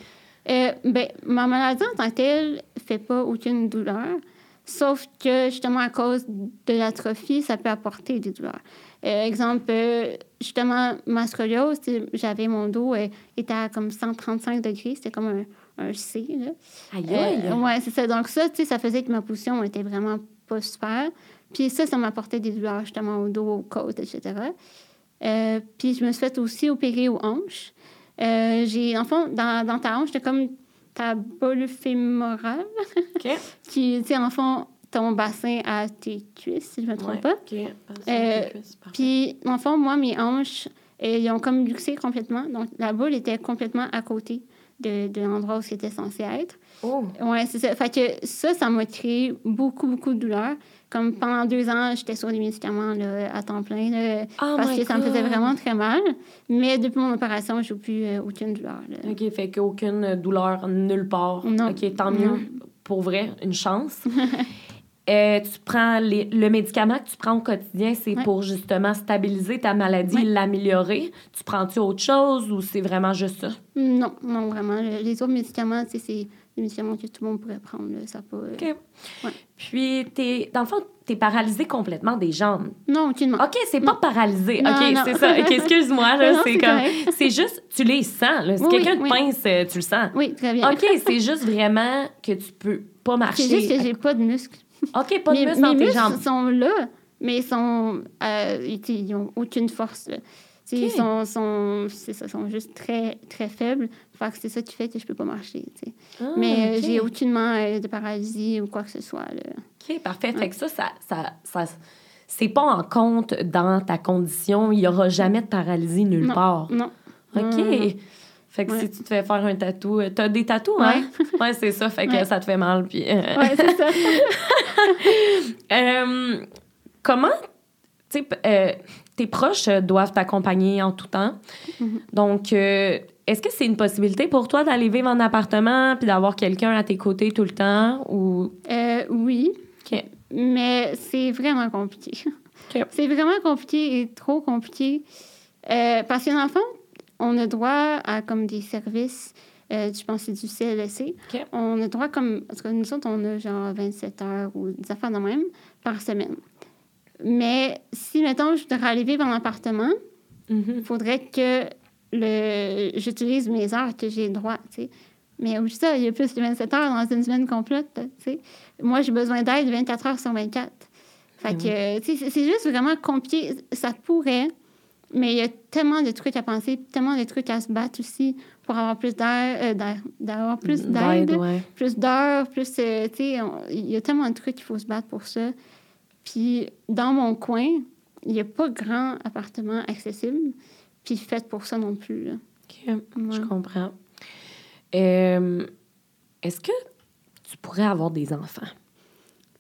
Euh, ben, ma maladie en tant que telle fait pas aucune douleur. Sauf que, justement, à cause de l'atrophie, ça peut apporter des douleurs. Euh, exemple, euh, justement, ma scoliose, j'avais mon dos euh, était à comme 135 degrés, c'était comme un, un C. Là. Aïe, aïe. ouais, c'est ça. Donc, ça, ça faisait que ma position était vraiment pas super. Puis ça, ça m'apportait des douleurs justement au dos, aux côtes, etc. puis je me suis fait aussi opérer aux hanches. j'ai, en fond, dans, dans ta hanche, c'était comme ta boule fémorale. OK. qui, tu sais, en fond, ton bassin à tes cuisses, si je ne me trompe pas. Euh, puis, en fond, moi, mes hanches, euh, ils ont comme luxé complètement. Donc, la boule était complètement à côté de, de l'endroit où c'était censé être. Oh. Ouais, c'est ça. Fait que ça, ça m'a créé beaucoup, beaucoup de douleur. Comme pendant deux ans, j'étais sur des médicaments là, à temps plein oh parce que ça me faisait vraiment très mal. Mais depuis mon opération, je n'ai plus euh, aucune douleur. OK, fait qu'aucune douleur nulle part. Non. OK, tant mieux. Pour vrai, une chance. euh, tu prends les, le médicament que tu prends au quotidien, c'est pour justement stabiliser ta maladie, l'améliorer. Tu prends-tu autre chose ou c'est vraiment juste ça? Non, non, vraiment. Les autres médicaments, c'est des médicaments que tout le monde pourrait prendre. ça pas, euh, OK. Puis, es, dans le fond, tu es paralysé complètement des jambes. Non, aucunement. OK, c'est pas paralysé. OK, c'est ça. Excuse-moi. c'est comme. C'est juste, tu les sens. Si quelqu'un te pince, euh, tu le sens. Oui, très bien. OK, c'est juste vraiment que tu peux pas marcher. C'est juste que j'ai pas de muscles. OK, pas de muscles dans tes jambes. sont là, mais ils sont, euh, ils n'ont aucune force. Ils sont, sont, ça, sont juste très, très faibles. Fait que c'est ça qui fait que je peux pas marcher. Ah, mais euh, j'ai aucunement euh, de paralysie ou quoi que ce soit. Là. OK, parfait. Fait que ça, ça, ça, ça c'est pas en compte dans ta condition. Il y aura jamais de paralysie nulle part. Non. OK. Fait que si tu te fais faire un tatou, euh, t'as des tatous, hein? Ouais, c'est ça. Fait que ça te fait mal. Puis, euh, Ouais, c'est ça. euh, comment, tu sais, tes proches doivent t'accompagner en tout temps? Mm-hmm. Donc, est-ce que c'est une possibilité pour toi d'aller vivre en appartement puis d'avoir quelqu'un à tes côtés tout le temps? Ou... oui. OK. Mais c'est vraiment compliqué. C'est vraiment compliqué et trop compliqué. parce qu'un enfant, on a droit à comme des services, euh, je pense que c'est du CLSC. On a droit comme, parce que nous autres, on a genre 27 heures ou des affaires de même par semaine. Mais si, mettons, je voudrais aller vivre en appartement, il mm-hmm. faudrait que le, j'utilise mes heures que j'ai droit, tu sais. Mais oui, ça, il y a plus de 27 heures dans une semaine complète, tu sais. Moi, j'ai besoin d'aide 24 heures sur 24. Fait que, tu sais, c'est juste vraiment compliqué. Ça pourrait, mais il y a tellement de trucs à penser, tellement de trucs à se battre aussi pour avoir plus d'air, euh, d'avoir plus d'aide, plus d'heures, plus, euh, tu sais, il y a tellement de trucs qu'il faut se battre pour ça. Puis dans mon coin, il n'y a pas grand appartement accessible, puis fait pour ça non plus. OK, je comprends. Euh, est-ce que tu pourrais avoir des enfants?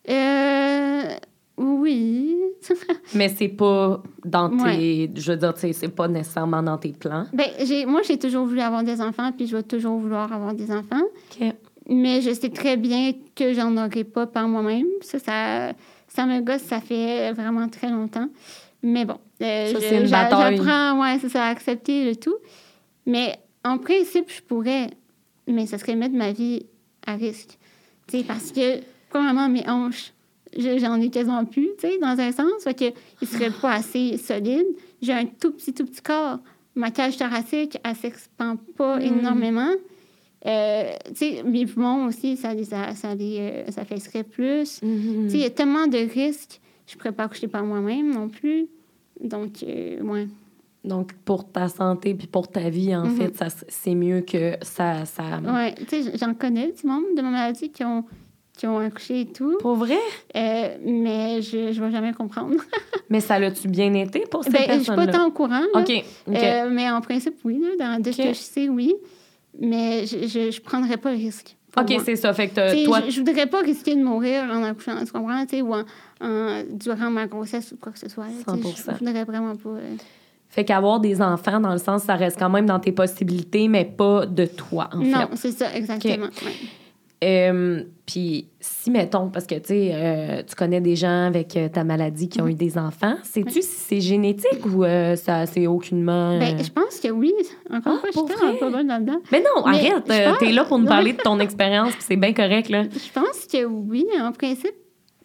Euh, oui. Mais c'est pas dans tes. Je veux dire, c'est pas nécessairement dans tes plans. Ben, moi, j'ai toujours voulu avoir des enfants, puis je vais toujours vouloir avoir des enfants. OK. Mais je sais très bien que j'en aurai pas par moi-même. Ça, ça, ça me gosse, ça fait vraiment très longtemps. Mais bon. Euh. J'apprends, ouais, ça, à accepter le tout. Mais en principe, je pourrais. Mais ça serait mettre ma vie à risque. Sais, parce que, premièrement, mes hanches j'en ai quasiment plus, tu sais, dans un sens. Fait que il serait pas assez solide. J'ai un tout petit, tout petit corps. Ma cage thoracique, elle s'expand pas mm. énormément. Euh, tu sais, mes poumons aussi, ça les, ça, ça, les, euh, ça fesserait plus. Mm-hmm. Tu sais, il y a tellement de risques. Je ne pourrais pas coucher par moi-même non plus. Donc, euh, ouais. Donc, pour ta santé puis pour ta vie, en mm-hmm. fait, c'est mieux que ça... ça... Oui, tu sais, j'en connais du monde de ma maladie qui ont qui ont accouché et tout. Pour vrai? Euh, mais je ne vais jamais comprendre. mais ça l'a-tu bien été pour ces ben, personnes-là? Je suis pas tant au courant. OK. Euh, mais en principe, oui. Là, dans, de ce que je sais, oui. Mais je ne prendrais pas le risque. OK, c'est ça. Fait que toi... Je ne voudrais pas risquer de mourir en accouchant, tu comprends? Ou en, durant ma grossesse ou quoi que ce soit. 100 Je ne voudrais vraiment pas... Euh. Fait qu'avoir des enfants, dans le sens, ça reste quand même dans tes possibilités, mais pas de toi, en non, fait. Non, c'est ça, exactement. Euh, puis si, mettons, parce que tu sais, euh, tu connais des gens avec euh, ta maladie qui ont eu des enfants, sais-tu si c'est génétique ou ça c'est aucunement. Ben, je pense que oui. Encore une fois, je suis pas bonne là-dedans. Mais non, arrête, t'es là pour nous parler de ton expérience, puis c'est bien correct, là. Je pense que oui. En principe,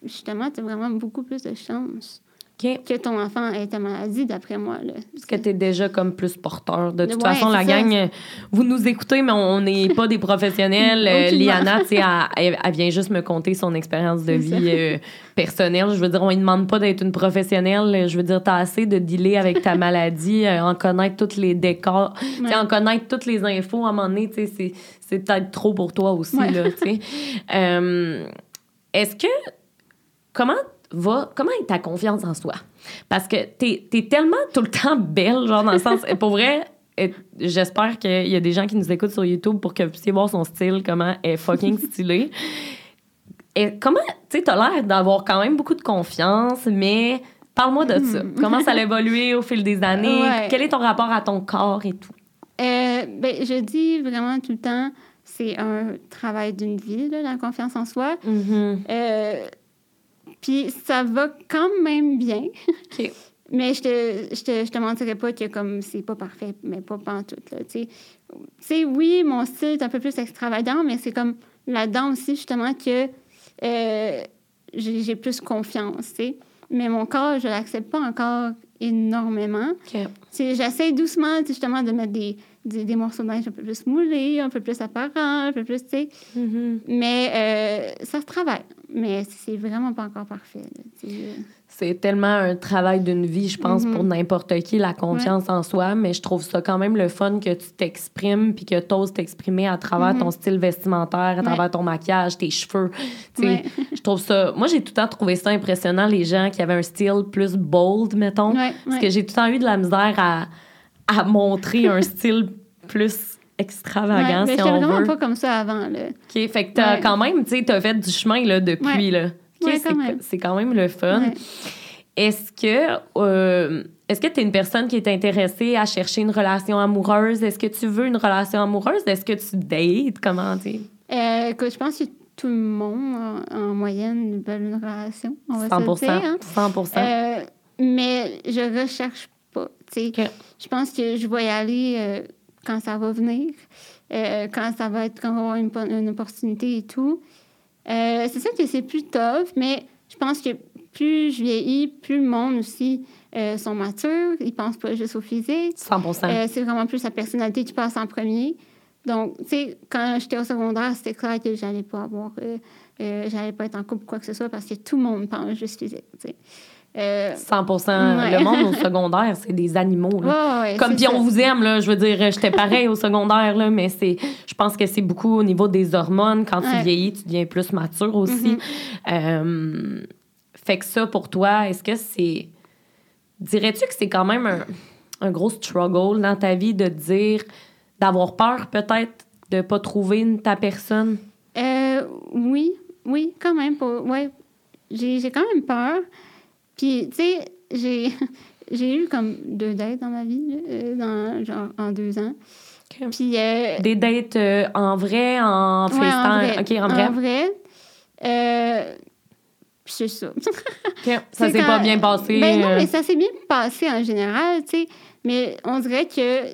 justement, tu as vraiment beaucoup plus de chance que ton enfant ait ta maladie, d'après moi. Là. Parce que tu es déjà comme plus porteur. De toute façon, la gang, vous nous écoutez, mais on n'est pas des professionnels. Euh, Liana, elle, elle, vient juste me conter son expérience de vie euh, personnelle. Je veux dire, on ne demande pas d'être une professionnelle. Je veux dire, tu as assez de dealer avec ta maladie, euh, en connaître tous les décors, en connaître toutes les infos à un moment donné, c'est, c'est peut-être trop pour toi aussi. Là, est-ce que. Comment va, comment est ta confiance en soi? Parce que t'es es tellement tout le temps belle, genre dans le sens, pour vrai, j'espère qu'il y a des gens qui nous écoutent sur YouTube pour que vous puissiez voir son style, comment elle est fucking stylée. Et comment, tu sais, t'as l'air d'avoir quand même beaucoup de confiance, mais parle-moi de ça. Hmm. Comment ça a évolué au fil des années? Quel est ton rapport à ton corps et tout? Euh, ben, je dis vraiment tout le temps, c'est un travail d'une vie, là, la confiance en soi. Mm-hmm. Euh, Puis ça va quand même bien. OK. Mais je te, je te, je te mentirais pas que comme c'est pas parfait, mais pas tout là, tu sais. Oui, mon style est un peu plus extravagant, mais c'est comme là-dedans aussi, justement, que euh, j'ai plus confiance, tu sais. Mais mon corps, je l'accepte pas encore énormément. J'essaie doucement, justement, de mettre des, des, des morceaux de neige un peu plus moulés, un peu plus apparents, un peu plus, tu sais. Mhm. Mais euh, ça se travaille. Mais c'est vraiment pas encore parfait. sais. C'est tellement un travail d'une vie, je pense, pour n'importe qui, la confiance en soi. Mais je trouve ça quand même le fun que tu t'exprimes puis que tu oses t'exprimer à travers Mhm. ton style vestimentaire, à travers ton maquillage, tes cheveux. Ouais. Je trouve ça. Moi, j'ai tout le temps trouvé ça impressionnant, les gens qui avaient un style plus bold, mettons. Parce que j'ai tout le temps eu de la misère à, à montrer un style plus extravagant, Ouais, mais si on vraiment veut. pas comme ça avant. Là. OK, fait que t'as Ouais. quand même, tu sais, t'as fait du chemin, là, depuis, Ouais. là. OK, Ouais, c'est, quand même. c'est quand même le fun. Est-ce que euh, est-ce que tu es une personne qui est intéressée à chercher une relation amoureuse? Est-ce que tu veux une relation amoureuse? Est-ce que tu dates? Comment dire? Euh, écoute, je pense que tout le monde, en, en moyenne, veut une relation. On va 100 se dire. hein. 100 Euh, mais je recherche pas. tu sais. OK. Je pense que je vais y aller euh, quand ça va venir, euh, quand ça va être, quand on va avoir une, po- une opportunité et tout. Euh, c'est sûr que c'est plus tough, mais je pense que plus je vieillis, plus le monde aussi euh, sont matures. Ils pensent pas juste au physique. 100 Euh, c'est vraiment plus sa personnalité qui passe en premier. Donc, tu sais, quand j'étais au secondaire, c'était clair que j'allais pas avoir, euh, j'allais pas être en couple ou quoi que ce soit parce que tout le monde pense juste physique. Euh, 100 Ouais. Le monde au secondaire, c'est des animaux. Là. ouais, Comme puis on vous aime, là, je veux dire, j'étais pareil au secondaire, là, mais c'est, je pense que c'est beaucoup au niveau des hormones. Quand tu vieillis, tu deviens plus mature aussi. Mhm. Euh, fait que ça, pour toi, est-ce que c'est. Dirais-tu que c'est quand même un, un gros struggle dans ta vie de dire, d'avoir peur peut-être de pas trouver ta personne? Euh, oui, oui, quand même. Pour, ouais, j'ai quand même peur. Puis, tu sais, j'ai, j'ai eu comme deux dates dans ma vie, euh, dans, genre en deux ans. Puis, euh, Des dates euh, en vrai, en ouais, FaceTime? OK, en vrai. En vrai. Euh, c'est ça. OK. Ça s'est quand- pas bien passé. Ben non, mais ça s'est bien passé en général, tu sais. Mais on dirait que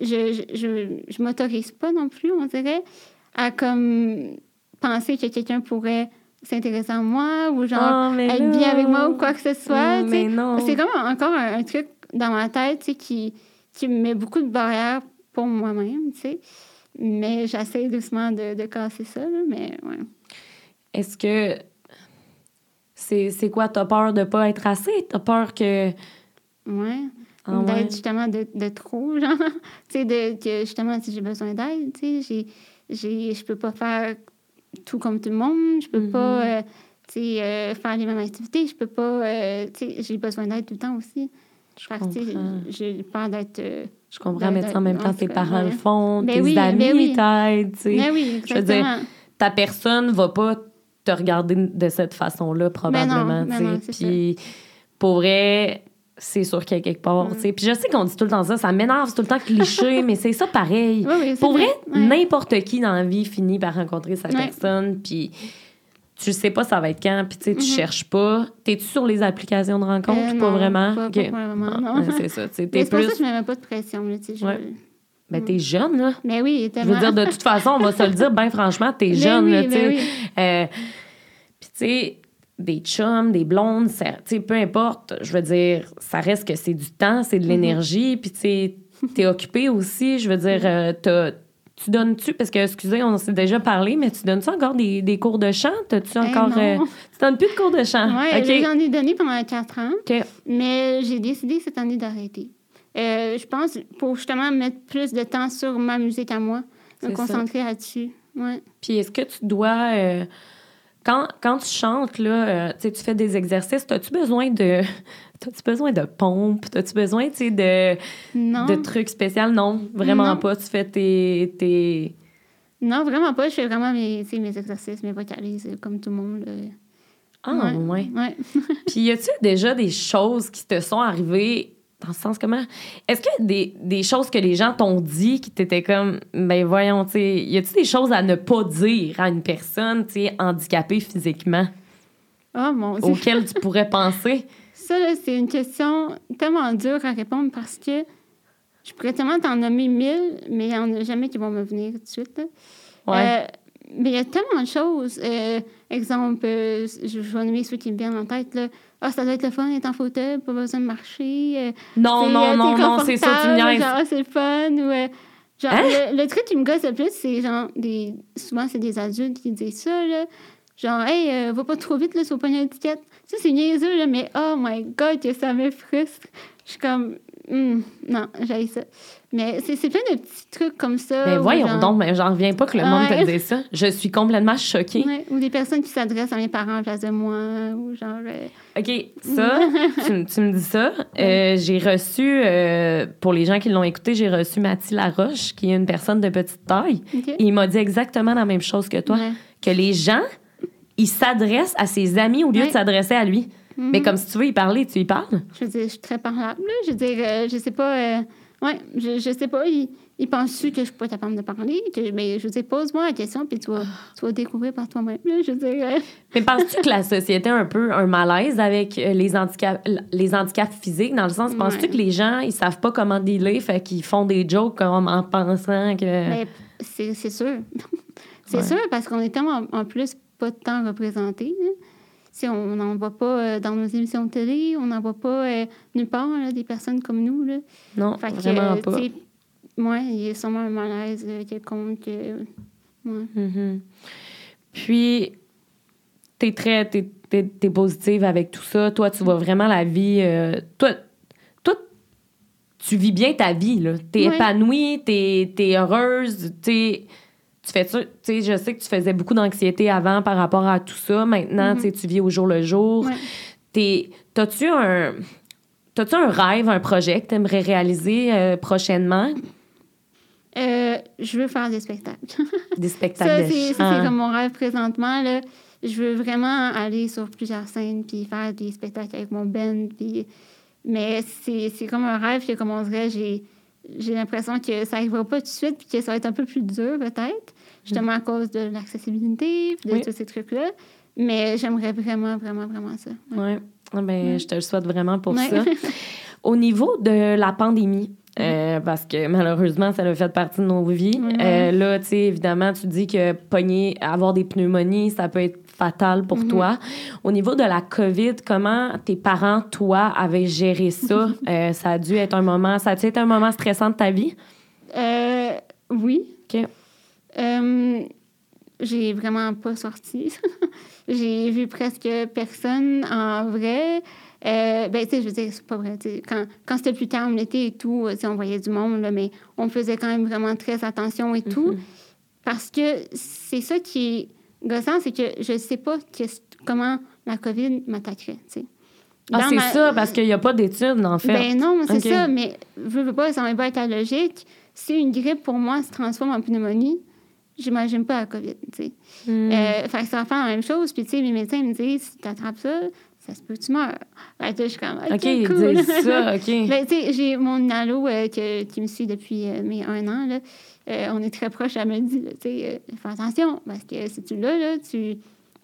je, je, je, je m'autorise pas non plus, on dirait, à comme penser que quelqu'un pourrait s'intéresser à moi ou genre mais être bien avec moi ou quoi que ce soit. Sais. mais non. C'est comme encore un, un truc dans ma tête qui, qui me met beaucoup de barrières pour moi-même, tu sais. Mais j'essaie doucement de, de casser ça, là, mais ouais. Est-ce que c'est quoi? T'as peur de pas être assez? T'as peur que. Ouais. Ah ouais. d'aide justement de, de trop, genre. tu sais, que justement, si j'ai besoin d'aide, tu sais, j'ai, je peux pas faire tout comme tout le monde, je peux pas, Mm-hmm. euh, euh, faire les mêmes activités, je peux pas, euh, j'ai besoin d'aide tout le temps aussi. Je Fait comprends. j'ai peur d'être... euh, Je comprends, Ben, mais en même temps, tes parents le font, Ben tes oui, ben amis oui. t'aident. Mais oui, Je veux dire, ta personne va pas te regarder de cette façon-là, probablement. ben non, Puis, pour vrai, c'est sûr qu'il y a quelque part. Mm. Puis, je sais qu'on dit tout le temps ça, ça m'énerve, c'est tout le temps cliché, mais c'est ça pareil. Oui, oui, Pour vrai, Ouais. n'importe qui dans la vie finit par rencontrer sa Ouais. personne, puis tu sais pas ça va être quand, puis tu sais, tu Mhm. cherches pas. T'es-tu sur les applications de rencontre? Euh, pas non, vraiment? Pas, Ok. pas vraiment, non. ouais, c'est ça. c'est pour plus. ça que je me mets pas de pression, là, tu sais. je- Ouais. Ben, t'es jeune, là. Mais oui, Je tellement. veux dire, de toute façon, on va se le dire, ben franchement, t'es Ben jeune, oui, là, tu ben sais. oui. Euh, Puis, tu sais, des chums, des blondes, tu peu importe, je veux dire, ça reste que c'est du temps, c'est de l'énergie, puis tu sais, t'es occupé aussi, je veux dire, euh, tu donnes-tu, parce que, excusez, on s'est déjà parlé, mais tu donnes-tu encore des, des cours de chant? Encore... non. euh, tu donnes plus de cours de chant? Ouais, OK. j'en ai donné pendant quatre ans. Mais j'ai décidé cette année d'arrêter. Euh, je pense pour justement mettre plus de temps sur ma musique à moi, me concentrer là-dessus. Ouais. Puis est-ce que tu dois... euh, quand, quand tu chantes, là, euh, tu fais des exercices, as-tu besoin de... As-tu besoin de pompe? As-tu besoin, de... Non. de trucs spéciaux? Non, vraiment Non. pas. Tu fais tes. tes... Non, vraiment pas. Je fais vraiment mes, mes exercices, mes vocalises, euh, comme tout le monde. là. Ah, ouais. Ouais. Puis, y a-tu déjà des choses qui te sont arrivées dans le sens comment? Est-ce qu'il y a des, des choses que les gens t'ont dit qui t'étaient comme, ben voyons, tu sais, y a-tu des choses à ne pas dire à une personne, tu sais, handicapée physiquement? Oh mon Dieu. auquel tu pourrais penser? Ça, là, c'est une question tellement dure à répondre parce que je pourrais tellement t'en nommer mille, mais il n'y en a jamais qui vont me venir tout de suite. Ouais. Euh, mais il y a tellement de choses. Euh, exemple, euh, je, je vais nommer ceux qui me viennent en tête. Là. Ah, ça doit être le fun d'être en fauteuil, pas besoin de marcher. euh, non, non, euh, non, non, c'est ça, tu me. Genre, c'est le fun. Ou, euh, genre, Hein? le, le truc qui me gosse le plus, c'est genre, des, souvent, c'est des adultes qui disent ça. Là. Genre, hey, euh, va pas trop vite là, sur le poignet d'étiquette. Ça, c'est niaiseux, là, mais oh my god, que ça me frustre. Je suis comme, Hmm, non, j'ai ça. Mais c'est plein de petits trucs comme ça. Mais où voyons genre- donc, mais j'en reviens pas que le monde Ouais. te dise ça. Je suis complètement choquée. Ouais, ou des personnes qui s'adressent à mes parents en place de moi, ou genre. euh, OK, ça, tu, me dis ça. Euh, j'ai reçu, euh, pour les gens qui l'ont écouté, j'ai reçu Mathilde Laroche, qui est une personne de petite taille. Et il m'a dit exactement la même chose que toi. Ouais. Que les gens, ils s'adressent à ses amis au lieu de s'adresser à lui. Mhm. Mais comme si tu veux y parler, tu y parles. Je veux dire, je suis très parlable. là. Je veux dire, euh, je sais pas. euh, ouais, je, je sais pas. Ils, ils pensent-tu que je suis pas capable de parler? Que, mais je veux dire, pose-moi la question, puis tu vas, tu vas découvrir par toi-même. Je veux dire. euh, Mais penses-tu que la société a un peu un malaise avec les handicaps, les handicaps physiques? Dans le sens, penses-tu Ouais. que les gens, ils savent pas comment dealer, fait qu'ils font des jokes comme en pensant que... Mais c'est sûr. c'est Ouais. sûr, parce qu'on est tellement, en plus, pas tant représentés. là. On n'en voit pas euh, dans nos émissions de télé, on n'en voit pas euh, nulle part, là, des personnes comme nous. Là. Non, Fait que, vraiment euh, pas. tu ouais, il y a sûrement un malaise quelconque. euh, ouais. Mhm. Puis, t'es très... T'es, t'es- t'es positive avec tout ça. Toi, tu vois vraiment la vie... euh, toi, toi, tu vis bien ta vie, là. T'es Ouais. épanouie, t'es, t'es heureuse, t'es... Tu fais ça, tu sais, je sais que tu faisais beaucoup d'anxiété avant par rapport à tout ça. Maintenant, Mhm. tu tu vis au jour le jour. Ouais. T'as-tu un... T'as-tu un rêve, un projet que t'aimerais réaliser euh, prochainement? Euh, je veux faire des spectacles. Des spectacles ça, de c'est ça, chant. c'est comme mon rêve présentement. Là. Je veux vraiment aller sur plusieurs scènes puis faire des spectacles avec mon band. Puis... Mais c'est c'est comme un rêve que, comme on dirait, j'ai j'ai l'impression que ça n'arrivera pas tout de suite puis que ça va être un peu plus dur, peut-être, justement à cause de l'accessibilité de Oui. tous ces trucs-là. Mais j'aimerais vraiment, vraiment, vraiment ça. Ouais. Ah ben, Ouais. Je te le souhaite vraiment pour Ouais. ça. Au niveau de la pandémie, euh, parce que malheureusement, ça a fait partie de nos vies. Euh, là, tu sais, évidemment, tu dis que pogner, avoir des pneumonies, ça peut être fatal pour Mhm. toi. Au niveau de la COVID, comment tes parents, toi, avaient géré ça? Euh, ça a dû être un moment, ça a-tu été un moment stressant de ta vie? Euh, oui. OK. Euh, j'ai vraiment pas sorti. j'ai vu presque personne en vrai. Euh, ben, tu sais, je veux dire, c'est pas vrai. Quand, quand c'était plus calme l'été et tout, on voyait du monde, là, mais on faisait quand même vraiment très attention et tout. Mhm. Parce que c'est ça qui est gossant, c'est que je sais pas comment la COVID m'attaquerait. Ah, c'est ma- ça, parce qu'il n'y a pas d'études, en fait. ben non, c'est ça, mais veux, veux pas, ça va pas être la logique. Si une grippe, pour moi, se transforme en pneumonie, j'imagine pas la COVID, tu sais. Euh, fait que ça va faire la même chose. Puis, tu sais, mes médecins me disent, si tu attrapes ça, ça se peut que tu meurs. Fait que je suis comme, OK, OK, ils cool. disent ça, OK. Ben, tu sais, j'ai mon alo euh, que- qui me suit depuis euh, mes un an, là. Euh, on est très proches, elle me dit, tu sais, euh, fais attention, parce que si tu l'as, là, tu,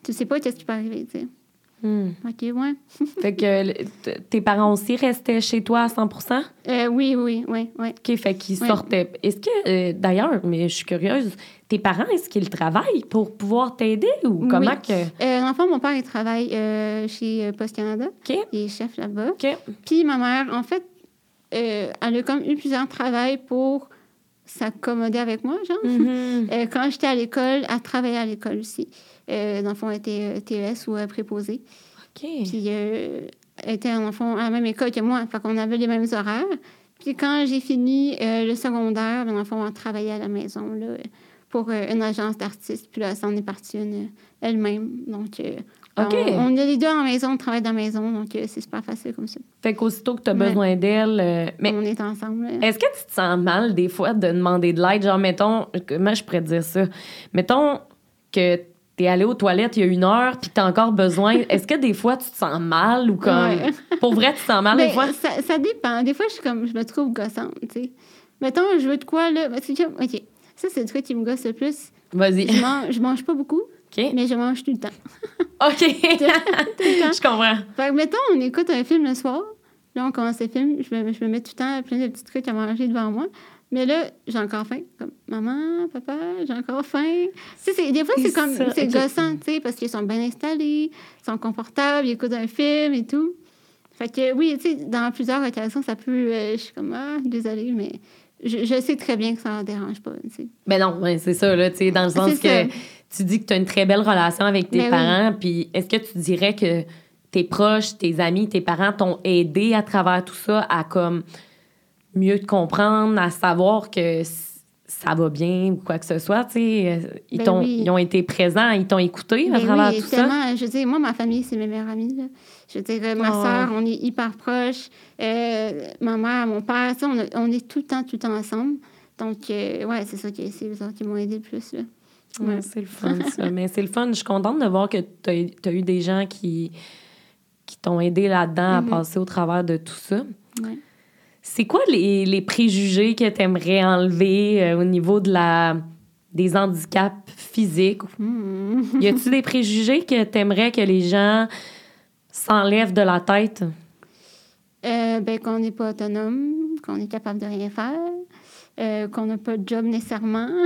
tu sais pas qu'est-ce qui peut arriver, tu sais. Hmm. OK, ouais. Fait que tes parents aussi restaient chez toi à 100 Euh, oui, oui, oui, oui. OK, fait qu'ils sortaient. Est-ce que, euh, d'ailleurs, mais je suis curieuse, tes parents, est-ce qu'ils travaillent pour pouvoir t'aider ou Oui. comment que? Euh, L'enfant, mon père, il travaille chez Post Canada. OK, Il est chef là-bas. OK. Puis ma mère, en fait, elle a comme eu plusieurs travails pour s'accommoder avec moi, genre. Mhm. Euh, quand j'étais à l'école, elle travaillait à l'école aussi. Euh, dans le fond, elle était euh, TES ou euh, préposée. OK. Puis euh, elle était en fond à la même école que moi. Fait qu'on avait les mêmes horaires. Puis quand j'ai fini le secondaire, dans le fond, elle travaillait à la maison là, pour une agence d'artistes. Puis là, elle s'en est partie une, elle-même. Donc, OK. on, on est les deux en maison, on travaille dans la maison. Donc, euh, c'est super facile comme ça. Fait qu'aussitôt que tu as Ouais. besoin d'elle. euh, mais On est ensemble. est-ce que tu te sens mal des fois de demander de l'aide? Genre, mettons, comment je pourrais dire ça? Mettons que t'es allé aux toilettes il y a une heure puis t'as encore besoin. Est-ce que des fois tu te sens mal ou comme. Ouais. Pour vrai, tu te sens mal Ben, des fois? ça, ça dépend. Des fois, je suis comme, je me trouve gossante, tu sais. Mettons, je veux de quoi, là? OK, ça, c'est le truc qui me gosse le plus. Vas-y. Je mange, je mange pas beaucoup. Mais je mange tout le temps. OK. Je comprends. Fait que, mettons, on écoute un film le soir. Là, on commence le film. Je me, je me mets tout le temps plein de petits trucs à manger devant moi. Mais là, j'ai encore faim. Comme, maman, papa, j'ai encore faim. Tu sais, des fois, c'est comme, c'est gossant, tu sais, parce qu'ils sont bien installés, ils sont confortables, ils écoutent un film et tout. Fait que, oui, tu sais, dans plusieurs occasions, ça peut. Euh, je suis comme, ah, désolée, mais je, je, sais très bien que ça ne dérange pas. Mais non, c'est ça, là, dans le sens que tu dis que tu as une très belle relation avec tes parents, puis est-ce que tu dirais que tes proches, tes amis, tes parents t'ont aidé à travers tout ça à comme mieux te comprendre, à savoir que ça va bien ou quoi que ce soit, tu sais, euh, ils, ben ils ont été présents, ils t'ont écouté à ben travers tout ça? Je veux dire, moi, ma famille, c'est mes meilleurs amis. Là. Je veux dire, ma oh. soeur, on est hyper proches. Euh, ma mère, mon père, on, on, est tout le temps, tout le temps ensemble. Donc, euh, ouais, c'est ça qui, c'est qui m'ont aidé le plus. Là. Ouais. c'est le fun, ça. Mais c'est le fun. Je suis contente de voir que tu as, eu des gens qui, qui t'ont aidé là-dedans à mm-hmm. passer au travers de tout ça. Ouais. C'est quoi les, les, préjugés que tu aimerais enlever euh, au niveau de la, des handicaps physiques? Hmm. Y a-tu des préjugés que tu aimerais que les gens s'enlèvent de la tête? Euh, ben, qu'on n'est pas autonome, qu'on est capable de rien faire, euh, qu'on n'a pas de job nécessairement.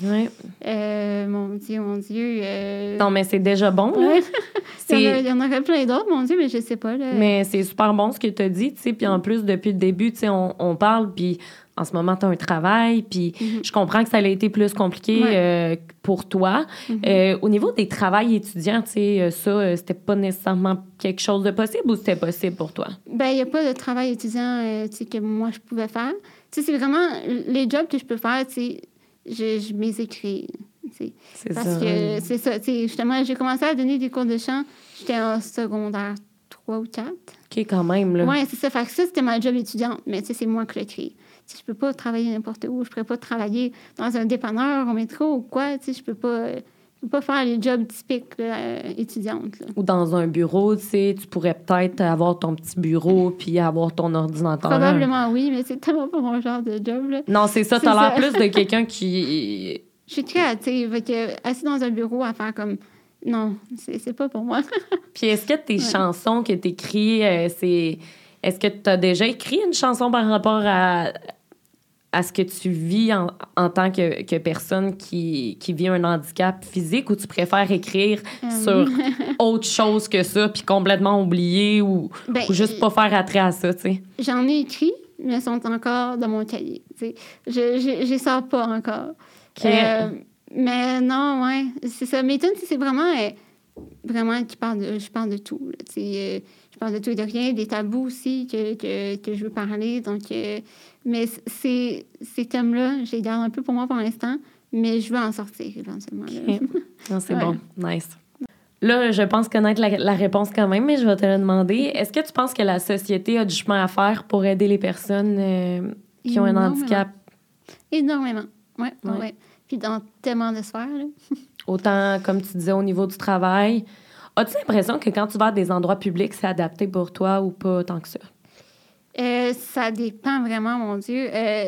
Oui. Euh, mon Dieu, mon Dieu. Euh, non, mais c'est déjà bon, là. il, y en aurait plein d'autres, mon Dieu, mais je sais pas. Là. Mais c'est super bon ce que tu as dit, tu sais. Puis en plus, depuis le début, tu sais, on, on, parle, puis en ce moment, tu as un travail, puis mm-hmm. je comprends que ça a été plus compliqué pour toi. Mm-hmm. au niveau des travails étudiants, tu sais, ça, c'était pas nécessairement quelque chose de possible ou c'était possible pour toi? Ben, il n'y a pas de travail étudiant, tu sais, que moi, je pouvais faire sais, c'est vraiment les jobs que je peux faire, tu sais, je, je m'les écris. C'est Parce que c'est ça. Justement, j'ai commencé à donner des cours de chant, j'étais en secondaire 3 ou 4. OK, quand même. Là. Oui, c'est ça. Fait que ça, c'était ma job étudiante, mais tu sais, c'est moi qui créé. Si je peux pas travailler n'importe où, je pourrais pas travailler dans un dépanneur au métro ou quoi, tu sais, je peux pas ne peux pas faire les jobs typiques euh, étudiantes. Ou dans un bureau, tu sais, tu pourrais peut-être avoir ton petit bureau puis avoir ton ordinateur. Probablement oui, mais c'est tellement pas mon genre de job. Là. Non, c'est ça. Tu as l'air plus de quelqu'un qui. Je suis créative. que, assis dans un bureau à faire comme. Non, c'est pas pour moi. puis est-ce que tes chansons que tu écris, euh, c'est. Est-ce que tu as déjà écrit une chanson par rapport à, à ce que tu vis en, en tant que, que, personne qui, qui vit un handicap physique ou tu préfères écrire euh, sur autre chose que ça puis complètement oublier ou, ben, ou juste pas faire attrait à ça, tu sais? J'en ai écrit, mais elles sont encore dans mon cahier. Je, je, je sors pas encore. Euh, mais non, ouais, c'est ça. Mes tunes, c'est vraiment... Euh, vraiment qui parle de, je parle de tout. Là, je parle de tout et de rien, des tabous aussi que, que, que je veux parler. Donc, mais ces, ces thèmes-là, je les garde un peu pour moi pour l'instant, mais je veux en sortir éventuellement. c'est bon. Nice. Là, je pense connaître la, la, réponse quand même, mais je vais te le demander. Est-ce que tu penses que la société a du chemin à faire pour aider les personnes euh, qui ont un handicap? Énormément. Oui, ouais. ouais. Puis dans tellement de sphères. Autant, comme tu disais, au niveau du travail. As-tu l'impression que quand tu vas à des endroits publics, c'est adapté pour toi ou pas tant que ça? Euh, ça dépend vraiment, mon Dieu. Euh,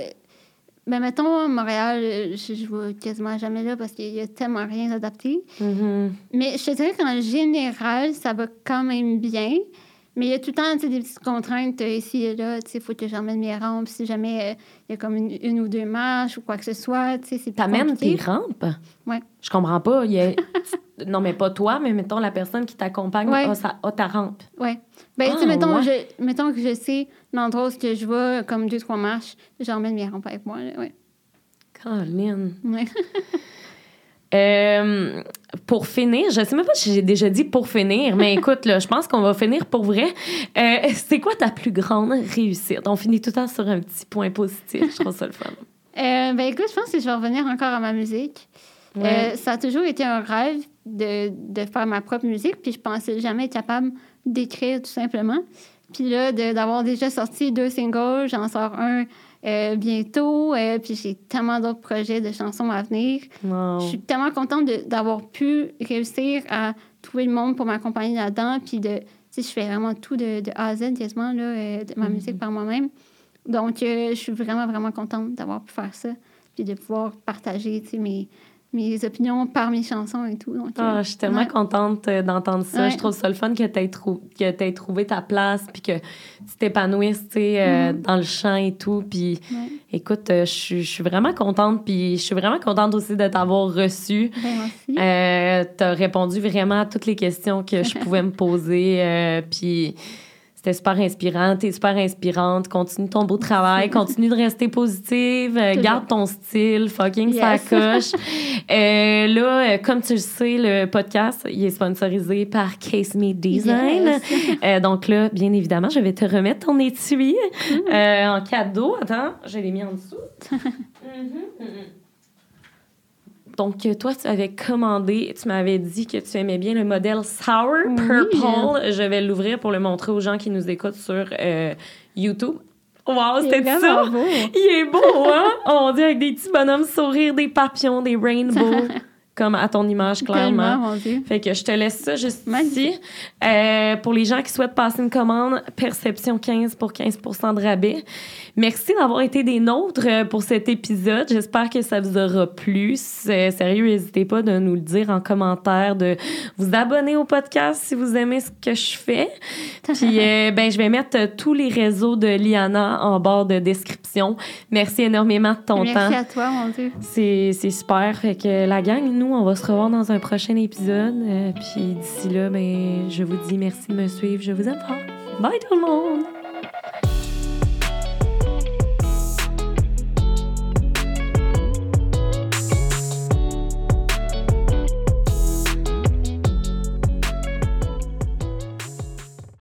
ben, mettons, Montréal, je, je vois quasiment jamais là parce qu'il y a tellement rien adapté. Mm-hmm. Mais je te dirais qu'en général, ça va quand même bien. Mais il y a tout le temps des petites contraintes euh, ici et là. Il faut que j'emmène mes rampes. Si jamais il y a comme une, ou deux marches ou quoi que ce soit, c'est T'amènes tes rampes? Oui. Je comprends pas. Il y a... non, mais pas toi, mais mettons la personne qui t'accompagne a, ta rampe. Oui. Ben, ah, mettons, je, mettons que je sais l'endroit où je vais, comme deux, trois marches, j'emmène mes rampes avec moi. Oui. Caroline. Oui. Euh, pour finir, je sais même pas si j'ai déjà dit pour finir, mais écoute, là, je pense qu'on va finir pour vrai. Euh, c'est quoi ta plus grande réussite? On finit tout le temps sur un petit point positif. Je trouve ça le fun. Euh, ben écoute, je pense que je vais revenir encore à ma musique. ça a toujours été un rêve de, de, faire ma propre musique, puis je pensais jamais être capable d'écrire tout simplement. Puis là, d'avoir déjà sorti deux singles, j'en sors un euh, bientôt. Euh, puis j'ai tellement d'autres projets de chansons à venir. Je suis tellement contente d'avoir pu réussir à trouver le monde pour m'accompagner là-dedans. Puis de, je fais vraiment tout de, A à Z quasiment, là, euh, de ma mm-hmm. musique par moi-même. Donc, je suis vraiment, vraiment contente d'avoir pu faire ça. Puis de pouvoir partager mes, mes opinions par mes chansons et tout. Donc, ah, euh, je suis tellement ouais. contente euh, d'entendre ça. Ouais. Je trouve ça le fun que tu aies, trou que trouvé ta place, puis que tu t'épanouisses sais, euh, Mhm. dans le chant et tout. Puis Ouais. écoute, euh, je suis- je suis vraiment contente, puis je suis vraiment contente aussi de t'avoir reçu. Ben. Euh, tu as répondu vraiment à toutes les questions que je pouvais me poser. euh, puis c'était super inspirant. Tu es super inspirante. Continue ton beau travail. Continue de rester positive. euh, garde ton style. Fucking Yes. sacoche. Euh, là, euh, comme tu le sais, le podcast, il est sponsorisé par Case Me Design. Yes. Euh, donc là, bien évidemment, je vais te remettre ton étui Mm. en cadeau. Attends, je l'ai mis en dessous. Mhm, mhm. Donc, euh, toi, tu avais commandé, tu m'avais dit que tu aimais bien le modèle Sour Oui. Purple. Je vais l'ouvrir pour le montrer aux gens qui nous écoutent sur euh, YouTube. Wow, C'est c'était ça! beau. Il est beau, hein? On dit avec des petits bonhommes sourires, des papillons, des rainbows, comme à ton image, clairement. Tellement, mon Dieu. Fait que je te laisse ça juste Magnifique. ici. Euh, pour les gens qui souhaitent passer une commande, Perception 15 pour 15% de rabais. Merci d'avoir été des nôtres euh, pour cet épisode. J'espère que ça vous aura plu. Sérieux, n'hésitez pas de nous le dire en commentaire, de vous abonner au podcast si vous aimez ce que je fais. Puis, euh, ben, je vais mettre tous les réseaux de Liana en barre de description. Merci énormément de ton Merci temps. à toi, mon Dieu. C'est super. Fait que la gang, on va se revoir dans un prochain épisode. Euh, puis d'ici là, ben, je vous dis merci de me suivre. Je vous aime fort. Bye tout le monde!